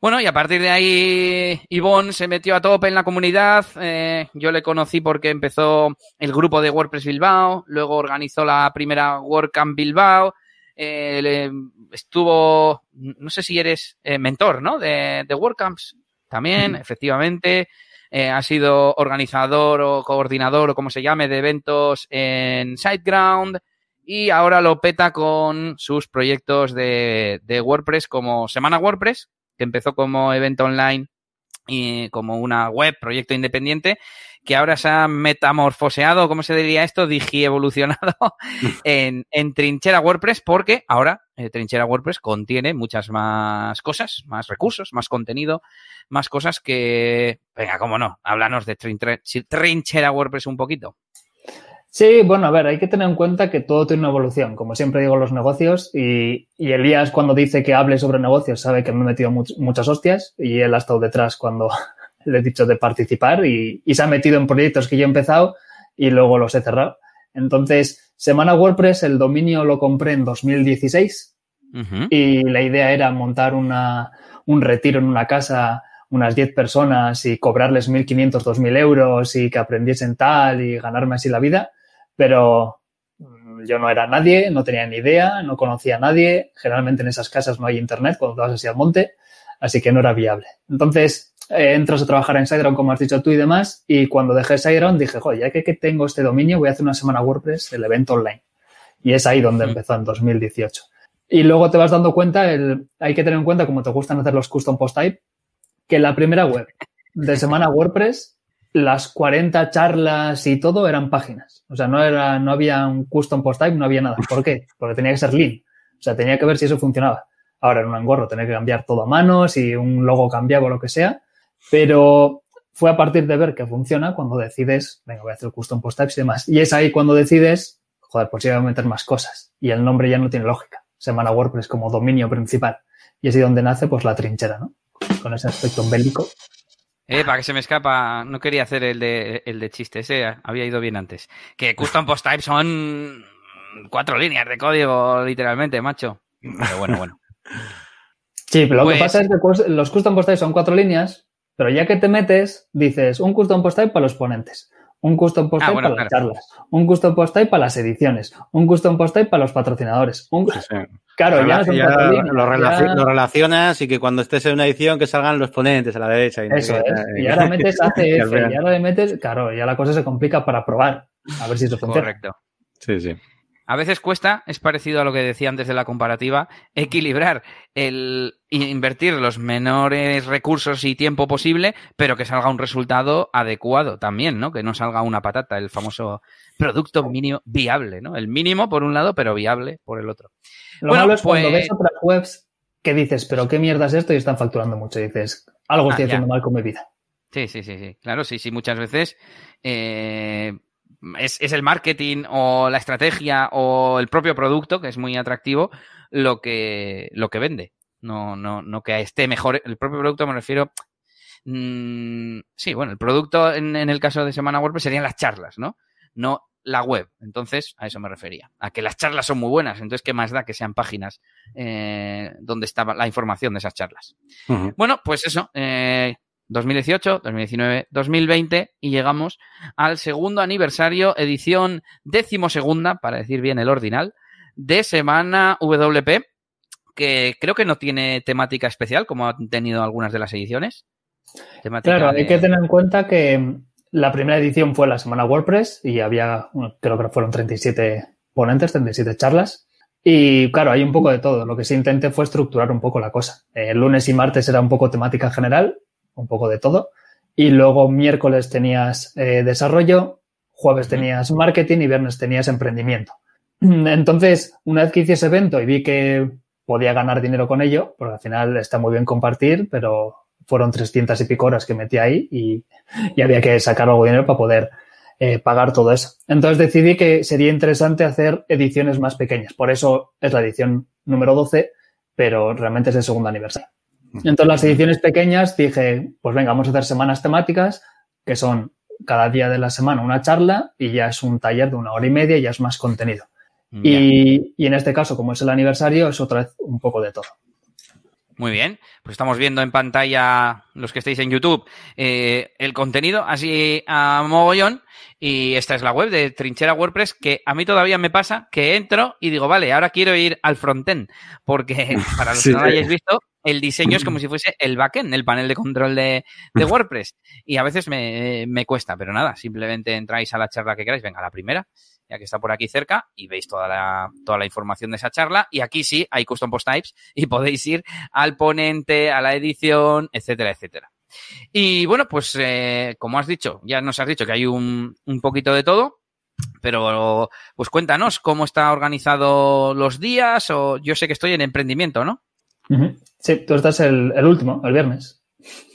Bueno, y a partir de ahí, Ivonne se metió a tope en la comunidad. Eh, yo le conocí porque empezó el grupo de WordPress Bilbao, luego organizó la primera WordCamp Bilbao, eh, estuvo, no sé si eres eh, mentor, ¿no? De, de WordCamps también, efectivamente. Eh, ha sido organizador o coordinador o como se llame de eventos en SiteGround y ahora lo peta con sus proyectos de, de WordPress como Semana WordPress, que empezó como evento online y como una web, proyecto independiente, que ahora se ha metamorfoseado, ¿cómo se diría esto? Digievolucionado [laughs] en, en Trinchera WordPress, porque ahora eh, Trinchera WordPress contiene muchas más cosas, más recursos, más contenido, más cosas que, venga, cómo no, háblanos de Trinchera WordPress un poquito. Sí, bueno, a ver, hay que tener en cuenta que todo tiene una evolución, como siempre digo los negocios, y, y Elías cuando dice que hable sobre negocios sabe que me he metido muchas hostias y él ha estado detrás cuando le he dicho de participar y, y, se ha metido en proyectos que yo he empezado y luego los he cerrado. Entonces, Semana WordPress, el dominio lo compré en 2016 uh -huh. y la idea era montar una, un retiro en una casa unas 10 personas y cobrarles 1.500, 2.000 euros y que aprendiesen tal y ganarme así la vida pero mm, yo no era nadie, no tenía ni idea, no conocía a nadie. Generalmente en esas casas no hay internet cuando te vas así al monte, así que no era viable. Entonces, entras a trabajar en Sideron, como has dicho tú y demás, y cuando dejé Sideron dije, joder, ya que, que, tengo este dominio, voy a hacer una semana WordPress, el evento online. Y es ahí donde empezó, en 2018. Y luego te vas dando cuenta, el, hay que tener en cuenta, como te gustan hacer los custom post type, que la primera web de semana WordPress las 40 charlas y todo eran páginas. O sea, no, era, no había un custom post type, no había nada. ¿Por qué? Porque tenía que ser lean. O sea, tenía que ver si eso funcionaba. Ahora en un engorro tenía que cambiar todo a mano, si un logo cambiaba o lo que sea. Pero fue a partir de ver que funciona cuando decides, venga, voy a hacer custom post types y demás. Y es ahí cuando decides, joder, pues ya voy a meter más cosas. Y el nombre ya no tiene lógica. Semana WordPress como dominio principal. Y es ahí donde nace, pues, la trinchera, ¿no? Con ese aspecto bélico. Eh, para que se me escapa, no quería hacer el de, el de chiste, ese había ido bien antes. Que custom post type son cuatro líneas de código, literalmente, macho. Pero bueno, bueno. Sí, pero lo pues... que pasa es que los custom post type son cuatro líneas, pero ya que te metes, dices un custom post type para los ponentes, un custom post type ah, bueno, para claro. las charlas, un custom post type para las ediciones, un custom post type para los patrocinadores. Un... Sí, sí. Claro, ya, ya, ya lo, relaci ya, lo, relacionas y que cuando estés en una edición que salgan los ponentes a la derecha. Y eso es. Y ahora [laughs] metes ACF, y ahora le metes, claro, ya la cosa se complica para probar, a ver si eso [laughs] funciona. Correcto. Sí, sí. A veces cuesta, es parecido a lo que decía antes de la comparativa, equilibrar el invertir los menores recursos y tiempo posible, pero que salga un resultado adecuado también, ¿no? Que no salga una patata, el famoso producto mínimo viable, ¿no? El mínimo por un lado, pero viable por el otro. Lo bueno, malo es pues... cuando ves otras webs que dices, pero qué mierda es esto y están facturando mucho. Y dices, algo estoy ah, haciendo mal con mi vida. Sí, sí, sí, sí. Claro, sí, sí, muchas veces eh, es, es, el marketing o la estrategia o el propio producto, que es muy atractivo, lo que, lo que vende. No, no, no que esté mejor. El propio producto me refiero. Mmm, sí, bueno, el producto en, en, el caso de Semana WordPress serían las charlas, ¿no? No la web. Entonces, a eso me refería. A que las charlas son muy buenas. Entonces, ¿qué más da que sean páginas eh, donde estaba la información de esas charlas? Uh -huh. Bueno, pues eso. Eh, 2018, 2019, 2020 y llegamos al segundo aniversario, edición decimosegunda, para decir bien el ordinal, de Semana WP, que creo que no tiene temática especial, como han tenido algunas de las ediciones. Temática claro, de... hay que tener en cuenta que la primera edición fue la Semana WordPress y había, creo que fueron 37 ponentes, 37 charlas. Y claro, hay un poco de todo. Lo que se intenté fue estructurar un poco la cosa. El lunes y martes era un poco temática general un poco de todo. Y luego miércoles tenías eh, desarrollo, jueves tenías marketing y viernes tenías emprendimiento. [clears throat] Entonces, una vez que hice ese evento y vi que podía ganar dinero con ello, porque al final está muy bien compartir, pero fueron 300 y pico horas que metí ahí y, y había que sacar algo de dinero para poder eh, pagar todo eso. Entonces decidí que sería interesante hacer ediciones más pequeñas. Por eso es la edición número 12, pero realmente es el segundo aniversario. Entonces, las ediciones pequeñas dije, pues venga, vamos a hacer semanas temáticas, que son cada día de la semana una charla y ya es un taller de una hora y media y ya es más contenido. Y, y, en este caso, como es el aniversario, es otra vez un poco de todo. Muy bien, pues estamos viendo en pantalla, los que estéis en YouTube, eh, el contenido así a mogollón. Y esta es la web de Trinchera WordPress que a mí todavía me pasa que entro y digo, vale, ahora quiero ir al frontend. Porque [laughs] para los sí, que no lo hayáis visto, el diseño es como si fuese el backend, el panel de control de, de [laughs] WordPress. Y a veces me, me, cuesta, pero nada, simplemente entráis a la charla que queráis, venga, la primera, ya que está por aquí cerca, y veis toda la, toda la información de esa charla. Y aquí sí hay custom post types y [laughs] podéis ir al ponente, a la edición, etcétera, etcétera. Y bueno, pues eh, como has dicho, ya nos has dicho que hay un, un poquito de todo. Pero, pues cuéntanos cómo está organizado los días o yo sé que estoy en emprendimiento, ¿no? Sí, tú estás el, el último, el viernes.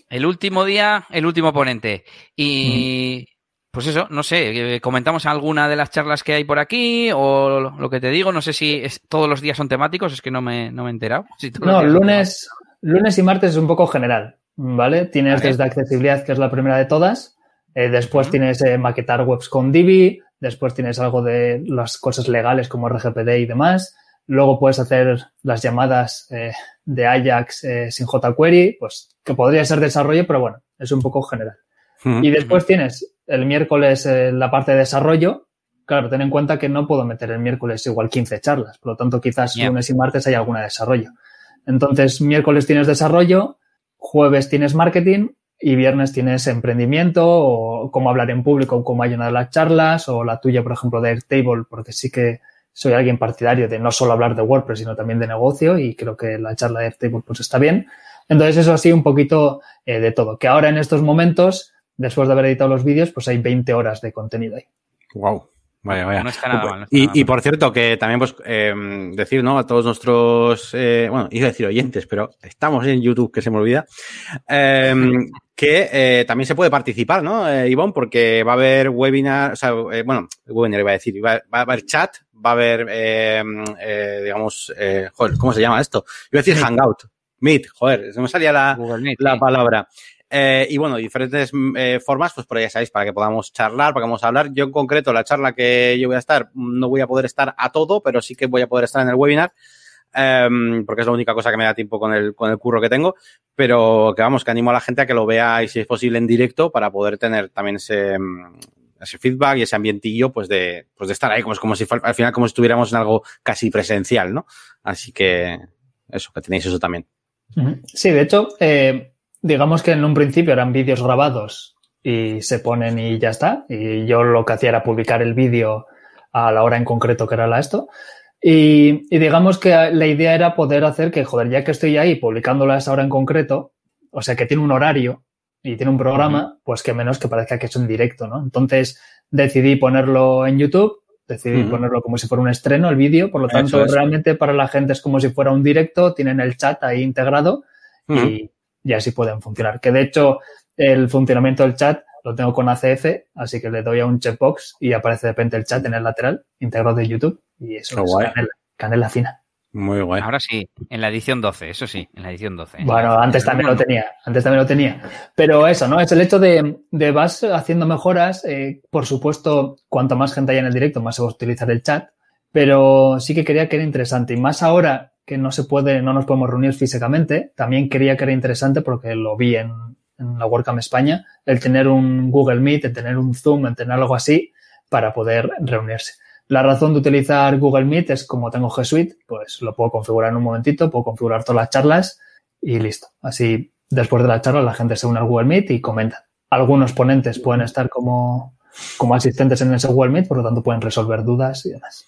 El último día, el último ponente. Y pues eso, no sé, eh, comentamos alguna de las charlas que hay por aquí o lo que te digo, no sé si todos los días son temáticos, es que no me, no me he enterado. [laughs] no, lunes, lunes y martes es un poco general, ¿vale? Tienes desde accesibilidad, que es la primera de todas, eh, después tienes eh, maquetar webs con Divi, después tienes algo de las cosas legales como RGPD y demás, luego puedes hacer las llamadas de Ajax sin jQuery, pues que podría ser desarrollo, pero bueno, es un poco general. Y después tienes el miércoles eh, la parte de desarrollo. Claro, ten en cuenta que no puedo meter el miércoles igual 15 charlas, por lo tanto quizás lunes y martes hay alguna desarrollo. Entonces, miércoles tienes desarrollo, jueves tienes marketing y viernes tienes emprendimiento o cómo hablar en público, cómo hay una de las charlas o la tuya, por ejemplo, de Airtable, porque sí que soy alguien partidario de no solo hablar de WordPress, sino también de negocio y creo que la charla de Airtable pues está bien. Entonces, eso así un poquito eh, de todo. Que ahora en estos momentos después de haber editado los vídeos, pues hay 20 horas de contenido ahí. Wow. Vaya, vaya. No está nada mal, y, y, por cierto, que también pues eh, decir, ¿no? A todos nuestros, eh, bueno, iba a decir oyentes, pero estamos en YouTube, que se me olvida, eh, [laughs] que eh, también se puede participar, ¿no, eh, Ivonne? Porque va a haber webinar, o sea, eh, bueno, webinar iba a decir, va, va, a haber chat, va a haber, eh, digamos, joder, ¿cómo se llama esto? Iba a decir Hangout, Meet, joder, se me salía la, la palabra. Eh, y bueno, diferentes mm, eh, formas, pues por ahí ya sabéis, para que podamos charlar, para que podamos hablar. Yo en concreto, la charla que yo voy a estar, no voy a poder estar a todo, pero sí que voy a poder estar en el webinar. Um, porque es la única cosa que me da tiempo con el, con el curro que tengo, pero que vamos, que animo a la gente a que lo vea y si es posible en directo para poder tener también ese, mm, ese feedback y ese ambientillo, pues de, pues de estar ahí, como, como si al final como si estuviéramos en algo casi presencial, ¿no? Así que eso, que tenéis eso también. Sí, de hecho, eh, digamos que en un principio eran vídeos grabados y se ponen y ya está. Y yo lo que hacía era publicar el vídeo a la hora en concreto que era la esto. Y, digamos que la idea era poder hacer que, joder, ya que estoy ahí publicándolo a esa hora en concreto, o sea que tiene un horario y tiene un programa, pues que menos que parezca que es en directo, ¿no? Entonces decidí ponerlo en YouTube, decidí ponerlo como si fuera un estreno, el vídeo, por lo tanto, realmente para la gente es como si fuera un directo, tienen el chat ahí integrado y, y así pueden funcionar. Que de hecho, el funcionamiento del chat lo tengo con ACF, así que le doy a un checkbox y aparece de repente el chat en el lateral, integrado de YouTube, y eso es canela, canela, fina. Muy guay. Ahora sí, en la edición 12, eso sí, en la edición 12. Bueno, antes también lo tenía, antes también lo tenía. Pero eso, ¿no? Es el hecho de, de vas haciendo mejoras. Eh, por supuesto, cuanto más gente haya en el directo, más se va a utilizar el chat. Pero sí que quería que era interesante. Y más ahora que no se puede, no nos podemos reunir físicamente, también quería que era interesante porque lo vi en, la WordCamp España, el tener un Google Meet, el tener un Zoom, el tener algo así para poder reunirse. La razón de utilizar Google Meet es como tengo G Suite, pues lo puedo configurar en un momentito, puedo configurar todas las charlas y listo. Así, después de la charla, la gente se une al Google Meet y comenta. Algunos ponentes pueden estar como, como asistentes en ese Google Meet, por lo tanto pueden resolver dudas y demás.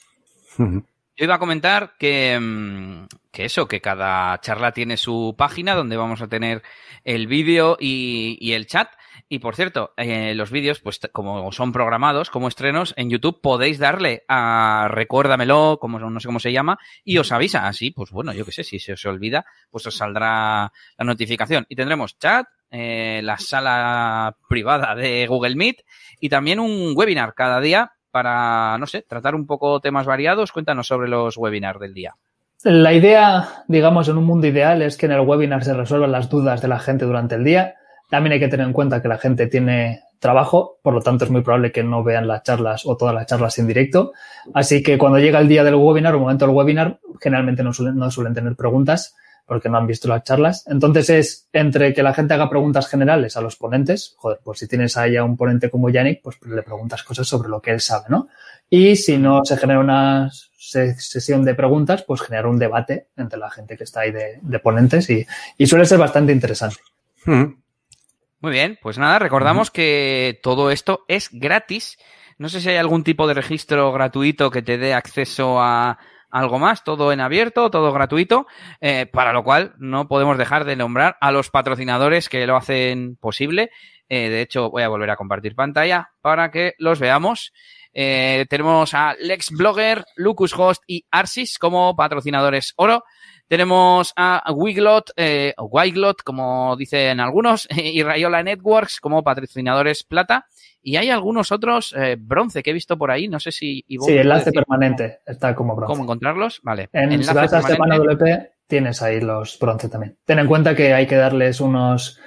Yo iba a comentar que, mm, que, eso, que cada charla tiene su página donde vamos a tener el vídeo y, el chat. Y por cierto, eh, los vídeos, pues como son programados como estrenos en YouTube, podéis darle a recuérdamelo, como no sé cómo se llama, y os avisa. Así, pues bueno, yo qué sé, si se os olvida, pues os saldrá la notificación. Y tendremos chat, eh, la sala privada de Google Meet y también un webinar cada día para, no sé, tratar un poco temas variados. Cuéntanos sobre los webinars del día. La idea, digamos, en un mundo ideal es que en el webinar se resuelvan las dudas de la gente durante el día. También hay que tener en cuenta que la gente tiene trabajo, por lo tanto es muy probable que no vean las charlas o todas las charlas en directo. Así que cuando llega el día del webinar o el momento del webinar, generalmente no suelen, no suelen tener preguntas porque no han visto las charlas. Entonces es entre que la gente haga preguntas generales a los ponentes, joder, pues si tienes ahí a un ponente como Yannick, pues le preguntas cosas sobre lo que él sabe, ¿no? Y si no se genera una sesión de preguntas, pues generar un debate entre la gente que está ahí de, ponentes y, suele ser bastante interesante. Muy bien, pues nada, recordamos que todo esto es gratis. No sé si hay algún tipo de registro gratuito que te dé acceso a, algo más, todo en abierto, todo gratuito, eh, para lo cual no podemos dejar de nombrar a los patrocinadores que lo hacen posible. Eh, de hecho, voy a volver a compartir pantalla para que los veamos. Eh, tenemos a Lex Blogger, Lucas Host y Arsis como patrocinadores oro. Tenemos a Wiglot, eh, Wiglot, como dicen algunos, [laughs] y Rayola Networks como patrocinadores plata. Y hay algunos otros eh, bronce que he visto por ahí. No sé si. sí, enlace permanente está como bronce. ¿Cómo encontrarlos? Vale. En, si vas a WP, tienes ahí los bronce también. Ten en cuenta que hay que darles unos,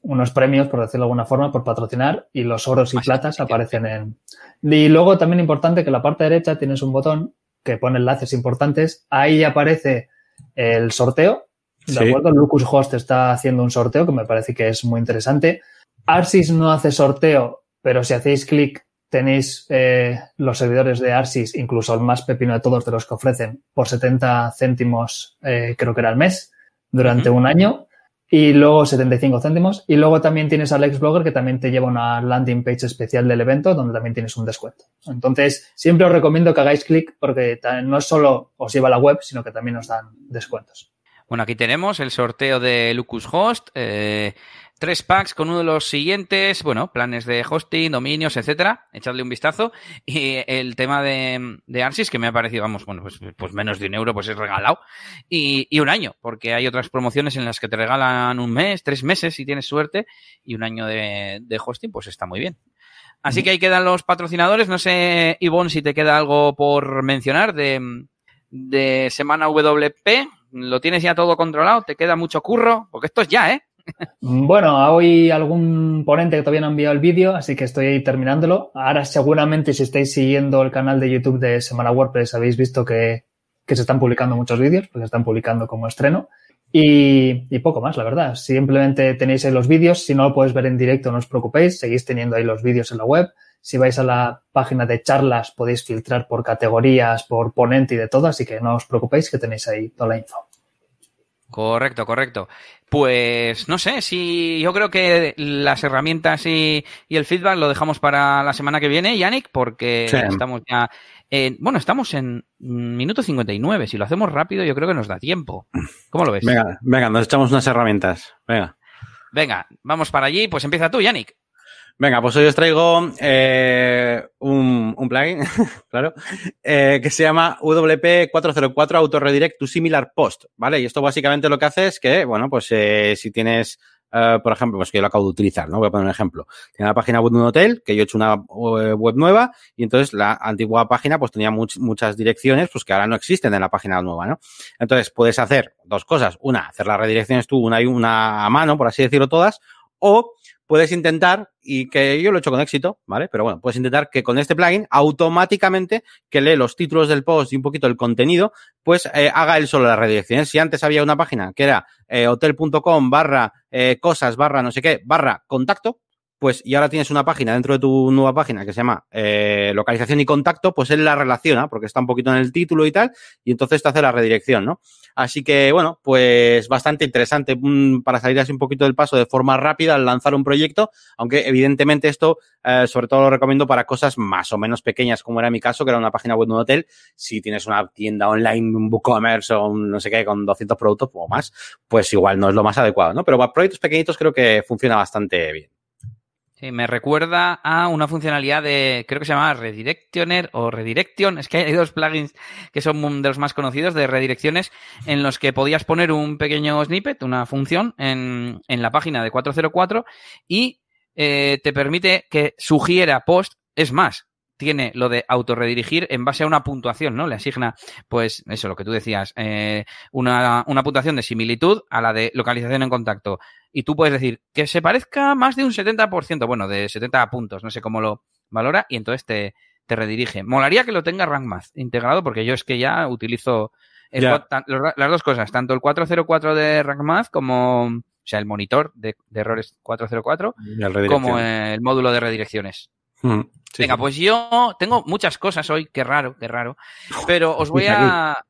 unos premios, por decirlo de alguna forma, por patrocinar y los oros y platas aparecen en. Y luego también importante que en la parte derecha tienes un botón que pone enlaces importantes. Ahí aparece el sorteo. ¿De acuerdo? Lucas Host está haciendo un sorteo que me parece que es muy interesante. Arsis no hace sorteo, pero si hacéis clic tenéis eh, los servidores de Arsis, incluso el más pepino de todos de los que ofrecen, por 70 céntimos, eh, creo que era el mes, durante un año. Y luego 75 céntimos. Y luego también tienes al Blogger que también te lleva una landing page especial del evento donde también tienes un descuento. Entonces, siempre os recomiendo que hagáis clic porque no solo os lleva a la web, sino que también os dan descuentos. Bueno, aquí tenemos el sorteo de Lucas Host. Eh, tres packs con uno de los siguientes, bueno, planes de hosting, dominios, etcétera. Echadle un vistazo. Y el tema de, de Arsis, que me ha parecido, vamos, bueno, pues, pues menos de un euro, pues es regalado. Y, y, un año, porque hay otras promociones en las que te regalan un mes, tres meses si tienes suerte, y un año de, de hosting, pues está muy bien. Así que ahí quedan los patrocinadores. No sé, Ivonne, si te queda algo por mencionar de, de Semana WP. ¿Lo tienes ya todo controlado? ¿Te queda mucho curro? Porque esto es ya, ¿eh? Bueno, hay algún ponente que todavía no ha enviado el vídeo, así que estoy ahí terminándolo. Ahora seguramente si estáis siguiendo el canal de YouTube de Semana WordPress habéis visto que, que se están publicando muchos vídeos, porque se están publicando como estreno. Y, y, poco más, la verdad. Simplemente tenéis ahí los vídeos. Si no lo podéis ver en directo, no os preocupéis. Seguís teniendo ahí los vídeos en la web. Si vais a la página de charlas, podéis filtrar por categorías, por ponente y de todo. Así que no os preocupéis que tenéis ahí toda la info. Correcto, correcto. Pues no sé, si yo creo que las herramientas y, y, el feedback lo dejamos para la semana que viene, Yannick, porque sí. estamos ya en, bueno, estamos en minuto 59. Si lo hacemos rápido, yo creo que nos da tiempo. ¿Cómo lo ves? Venga, venga, nos echamos unas herramientas. Venga. Venga, vamos para allí. Pues empieza tú, Yannick. Venga, pues hoy os traigo eh, un, un, plugin, [laughs] claro, eh, que se llama WP404 Auto Redirect to Similar Post, ¿vale? Y esto básicamente lo que hace es que, bueno, pues eh, si tienes, por ejemplo, pues que yo lo acabo de utilizar, ¿no? Voy a poner un ejemplo. Tiene la página web de un hotel, que yo he hecho una web nueva, y entonces la antigua página pues tenía much, muchas direcciones, pues que ahora no existen en la página nueva, ¿no? Entonces puedes hacer dos cosas. Una, hacer las redirecciones tú, una y una a mano, por así decirlo todas, o puedes intentar, y que yo lo he hecho con éxito, ¿vale? Pero bueno, puedes intentar que con este plugin automáticamente que lee los títulos del post y un poquito el contenido, pues eh, haga él solo las redirecciones. Si antes había una página que era eh, hotel.com barra eh, cosas barra no sé qué barra contacto, pues y ahora tienes una página dentro de tu nueva página que se llama eh, localización y contacto, pues él la relaciona porque está un poquito en el título y tal, y entonces te hace la redirección, ¿no? Así que, bueno, pues bastante interesante para salir así un poquito del paso de forma rápida al lanzar un proyecto, aunque evidentemente esto eh, sobre todo lo recomiendo para cosas más o menos pequeñas, como era mi caso, que era una página web de un hotel. Si tienes una tienda online, un WooCommerce o un no sé qué con 200 productos o más, pues igual no es lo más adecuado, ¿no? Pero para proyectos pequeñitos creo que funciona bastante bien. Me recuerda a una funcionalidad de, creo que se llama Redirectioner o Redirection. Es que hay dos plugins que son de los más conocidos de redirecciones en los que podías poner un pequeño snippet, una función en, en la página de 404 y eh, te permite que sugiera post. Es más, tiene lo de autorredirigir en base a una puntuación, ¿no? Le asigna, pues, eso, lo que tú decías, eh, una, una puntuación de similitud a la de localización en contacto. Y tú puedes decir que se parezca más de un 70%, bueno, de 70 puntos, no sé cómo lo valora, y entonces te, te redirige. Molaría que lo tenga RankMath integrado, porque yo es que ya utilizo el, Ya. las dos cosas, tanto el 404 de RankMath como, o sea, el monitor de, de errores 404, Y el como el módulo de redirecciones. Mm, sí, Venga, sí. pues yo tengo muchas cosas hoy, qué raro, qué raro. Pero os voy a Ah,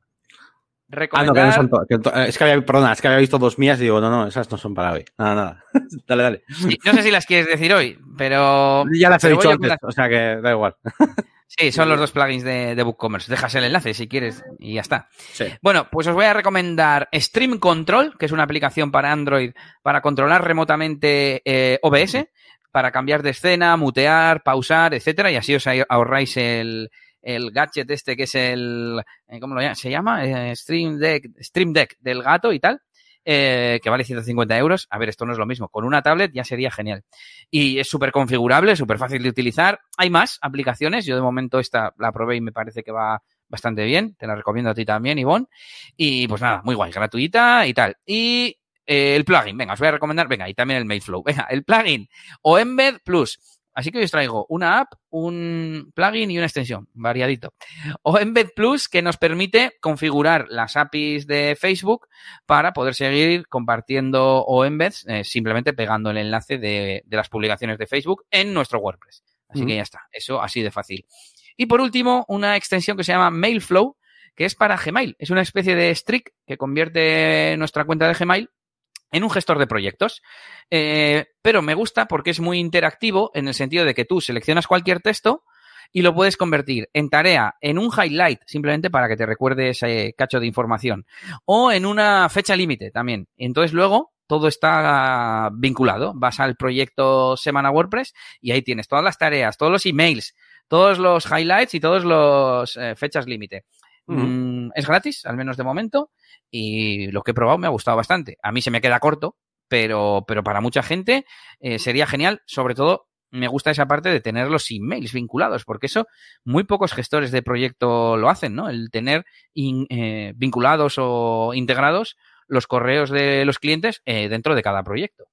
no, recomendar. que no son que eh, es que había, perdona, es que había visto dos mías y digo, no, no, esas no son para hoy. Nada, nada. [laughs] dale, dale. Sí, no sé si las quieres decir hoy, pero. [laughs] Ya las he dicho a antes, o sea que da igual. [laughs] Sí, son los dos plugins de, de WooCommerce. Dejas el enlace si quieres y ya está. Sí. Bueno, pues os voy a recomendar Stream Control, que es una aplicación para Android para controlar remotamente eh, OBS, para cambiar de escena, mutear, pausar, etcétera, y así os ahorráis el, el gadget este que es el, eh, ¿cómo lo llama? se llama? Eh, Stream Deck, Stream Deck del gato y tal eh, que vale 150 euros. A ver, esto no es lo mismo. Con una tablet ya sería genial. Y es súper configurable, súper fácil de utilizar. Hay más aplicaciones. Yo de momento esta la probé y me parece que va bastante bien. Te la recomiendo a ti también, Ivonne. Y pues nada, muy guay, gratuita y tal. Y eh, el plugin, venga, os voy a recomendar, venga, y también el Mailflow. Venga, el plugin o Embed Plus. Así que os traigo una app, un plugin y una extensión, variadito. O Embed Plus, que nos permite configurar las APIs de Facebook para poder seguir compartiendo o embeds eh, simplemente pegando el enlace de, las publicaciones de Facebook en nuestro WordPress. Así que ya está, eso así de fácil. Y por último, una extensión que se llama Mailflow, que es para Gmail. Es una especie de streak que convierte nuestra cuenta de Gmail en un gestor de proyectos. Eh, pero me gusta porque es muy interactivo en el sentido de que tú seleccionas cualquier texto y lo puedes convertir en tarea, en un highlight, simplemente para que te recuerde ese cacho de información, o en una fecha límite también. Entonces luego todo está vinculado. Vas al proyecto Semana WordPress y ahí tienes todas las tareas, todos los emails, todos los highlights y todos los eh, fechas límite. Mm, es gratis, al menos de momento, y lo que he probado me ha gustado bastante. A mí se me queda corto, pero, pero para mucha gente eh, sería genial, sobre todo me gusta esa parte de tener los emails vinculados, porque eso muy pocos gestores de proyecto lo hacen, ¿no? El tener eh, vinculados o integrados los correos de los clientes eh, dentro de cada proyecto.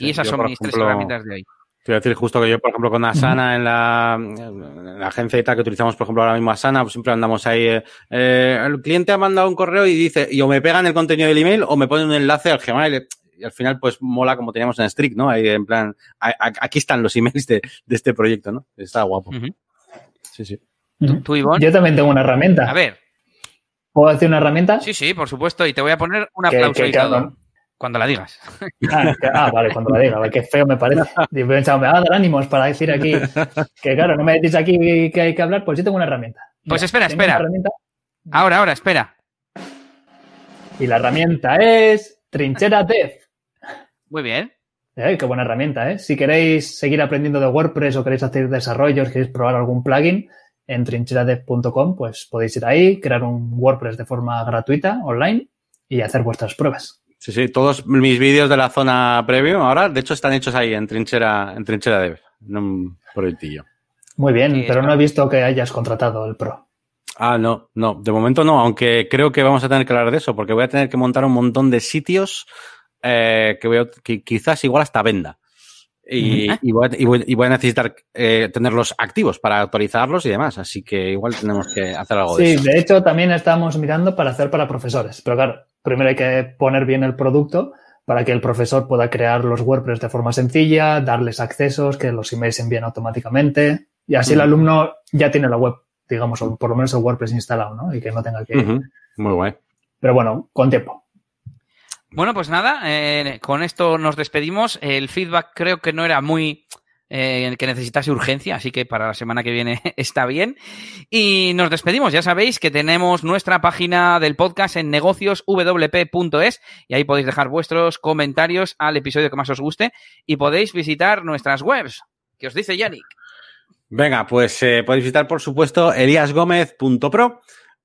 Y esas son mis tres herramientas de hoy. Te voy a decir justo que yo, por ejemplo, con Asana en la, en la agencia y tal que utilizamos, por ejemplo, ahora mismo Asana, pues siempre andamos ahí. Eh, eh, el cliente ha mandado un correo y dice, y o me pegan el contenido del email o me ponen un enlace al Gmail. Y al final, pues mola como teníamos en Strict, ¿no? Ahí en plan, aquí están los emails de, de este proyecto, ¿no? Está guapo. Sí, sí. ¿Tú, Ivonne? Yo también tengo una herramienta. A ver. ¿Puedo decir una herramienta? Sí, sí, por supuesto. Y te voy a poner un aplauso cuando la digas. Ah, ah, vale, cuando la diga. Qué feo me parece. me va a dar ánimos para decir aquí [laughs] que, claro, no me decís aquí que hay que hablar, pues yo tengo una herramienta. pues espera, espera. Ahora, ahora, espera. Y la herramienta es Trinchera Dev. Muy bien. Eh, qué buena herramienta, ¿eh? Si queréis seguir aprendiendo de WordPress o queréis hacer desarrollos, queréis probar algún plugin en trincheradev.com, pues podéis ir ahí, crear un WordPress de forma gratuita, online, y hacer vuestras pruebas. Sí, sí, todos mis vídeos de la zona previo ahora, de hecho, están hechos ahí en trinchera, en trinchera dev, en un proyectillo. Muy bien, pero no he visto que hayas contratado el Pro. Ah, no, no, de momento no, aunque creo que vamos a tener que hablar de eso, porque voy a tener que montar un montón de sitios eh, que, voy a, que quizás igual hasta venda. Y, voy, a, necesitar eh, tenerlos activos para actualizarlos y demás. Así que igual tenemos que hacer algo de eso. Sí, de hecho también estamos mirando para hacer para profesores. Pero claro, primero hay que poner bien el producto para que el profesor pueda crear los WordPress de forma sencilla, darles accesos, que los emails se envíen automáticamente. Y así el alumno ya tiene la web, digamos, o por lo menos el WordPress instalado, ¿no? Y que no tenga que... Muy guay. Pero bueno, con tiempo. Bueno, pues nada, eh, con esto nos despedimos. El feedback creo que no era muy eh, que necesitase urgencia, así que para la semana que viene [laughs] está bien. Y nos despedimos. Ya sabéis que tenemos nuestra página del podcast en negocioswp.es y ahí podéis dejar vuestros comentarios al episodio que más os guste y podéis visitar nuestras webs. ¿Qué os dice Yannick? Venga, pues eh, podéis visitar, por supuesto, eliasgomez.pro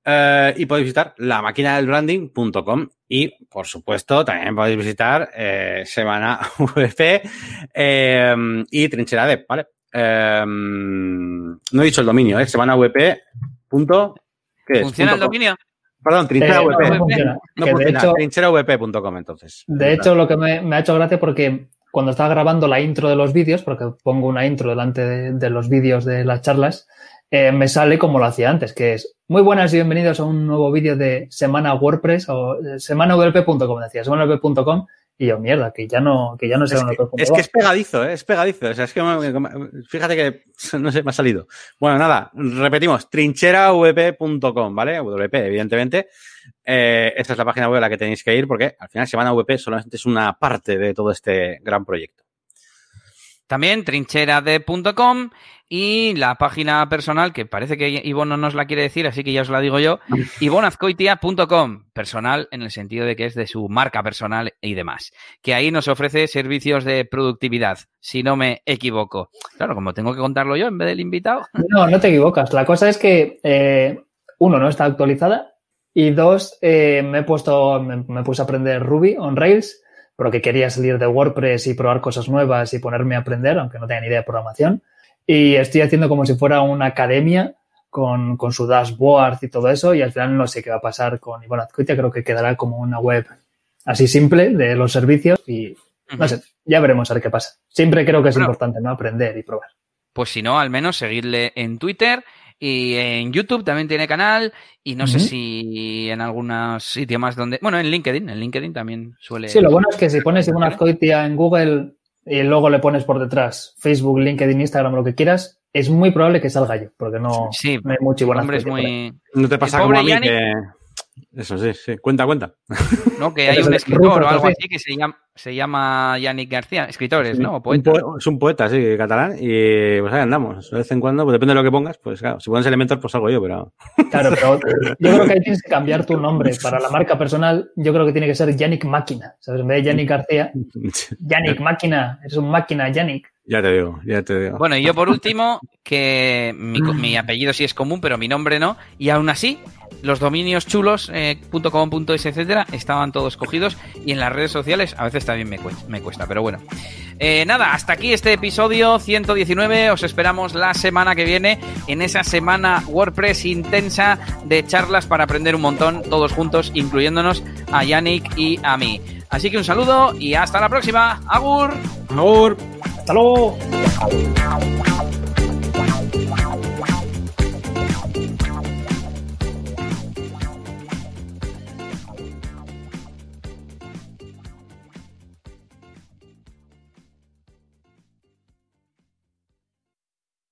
eh, y podéis visitar la máquina del branding.com y, por supuesto, también podéis visitar eh, Semana [laughs] VP eh, y Trinchera Dev, ¿vale? no he dicho el dominio, ¿eh? Semana VP. ¿Funciona el dominio? Perdón, trinchera No funciona. No funciona. entonces. De hecho, lo que me, ha hecho gracia porque cuando estaba grabando la intro de los vídeos, porque pongo una intro delante de los vídeos de las charlas, eh, me sale como lo hacía antes, que es muy buenas y bienvenidos a un nuevo vídeo de Semana WordPress o eh, semanawp.com, decía, semanawp.com y yo, mierda, que ya no, que ya no sé es que, es que es pegadizo, ¿eh? es pegadizo. O sea, es que fíjate que [laughs] no sé, me ha salido. Bueno, nada, repetimos, trincheravp.com, ¿vale? WP, evidentemente. Eh, esta es la página web a la que tenéis que ir porque al final Semana WP solamente es una parte de todo este gran proyecto. También trincherade.com y la página personal, que parece que Ivonne no nos la quiere decir, así que ya os la digo yo, [laughs] ivonazcoitia.com, personal en el sentido de que es de su marca personal y demás, que ahí nos ofrece servicios de productividad, si no me equivoco. Claro, como tengo que contarlo yo en vez del invitado. [laughs] No, no te equivocas. La cosa es que, eh, uno, no está actualizada y dos, eh, me he puesto, me, me puse a aprender Ruby on Rails porque quería salir de WordPress y probar cosas nuevas y ponerme a aprender, aunque no tenía ni idea de programación. Y estoy haciendo como si fuera una academia con, con su dashboard y todo eso. Y al final no sé qué va a pasar con Ivonne Azcoitia. Creo que quedará como una web así simple de los servicios y no sé, ya veremos a ver qué pasa. Siempre creo que es Bueno. importante, ¿no? Aprender y probar. Pues si no, al menos seguirle en Twitter y en YouTube también tiene canal y no sé si en algunos sitios más donde... Bueno, en LinkedIn, en LinkedIn también suele... Sí, lo bueno es que si pones Ivonne Azcoitia en Google y luego le pones por detrás Facebook, LinkedIn, Instagram, lo que quieras, es muy probable que salga yo, porque no, Sí, no hay mucho Ivonne hombre es muy... No te pasa El como a mí Yannick- que... Eso sí, sí. Cuenta, cuenta. [laughs] ¿no? Que hay un escritor o algo así que se llama, se llama Yannick García. Escritores, ¿no? O Un poeta. poe- es un poeta, sí, catalán. Y pues ahí andamos. De vez en cuando, pues depende de lo que pongas, pues claro, si pones elementos, pues salgo yo, pero... Claro, pero [laughs] yo creo que ahí tienes que cambiar tu nombre. Para la marca personal, yo creo que tiene que ser Yannick Máquina. ¿Sabes? En vez de Yannick García, [laughs] Yannick Máquina. Eres un máquina, Yannick. Ya te digo, ya te digo. Bueno, y yo por [laughs] último, que mi, mi apellido sí es común, pero mi nombre no. Y aún así, los dominios chulos, eh, .com, .es, etcétera, estaban todos cogidos. Y en las redes sociales a veces también me cuesta, me cuesta pero bueno. Eh, nada, hasta aquí este episodio 119. Os esperamos la semana que viene en esa semana WordPress intensa de charlas para aprender un montón, todos juntos, incluyéndonos a Yannick y a mí. Así que un saludo y hasta la próxima. Agur. Favor. ¡Hasta luego!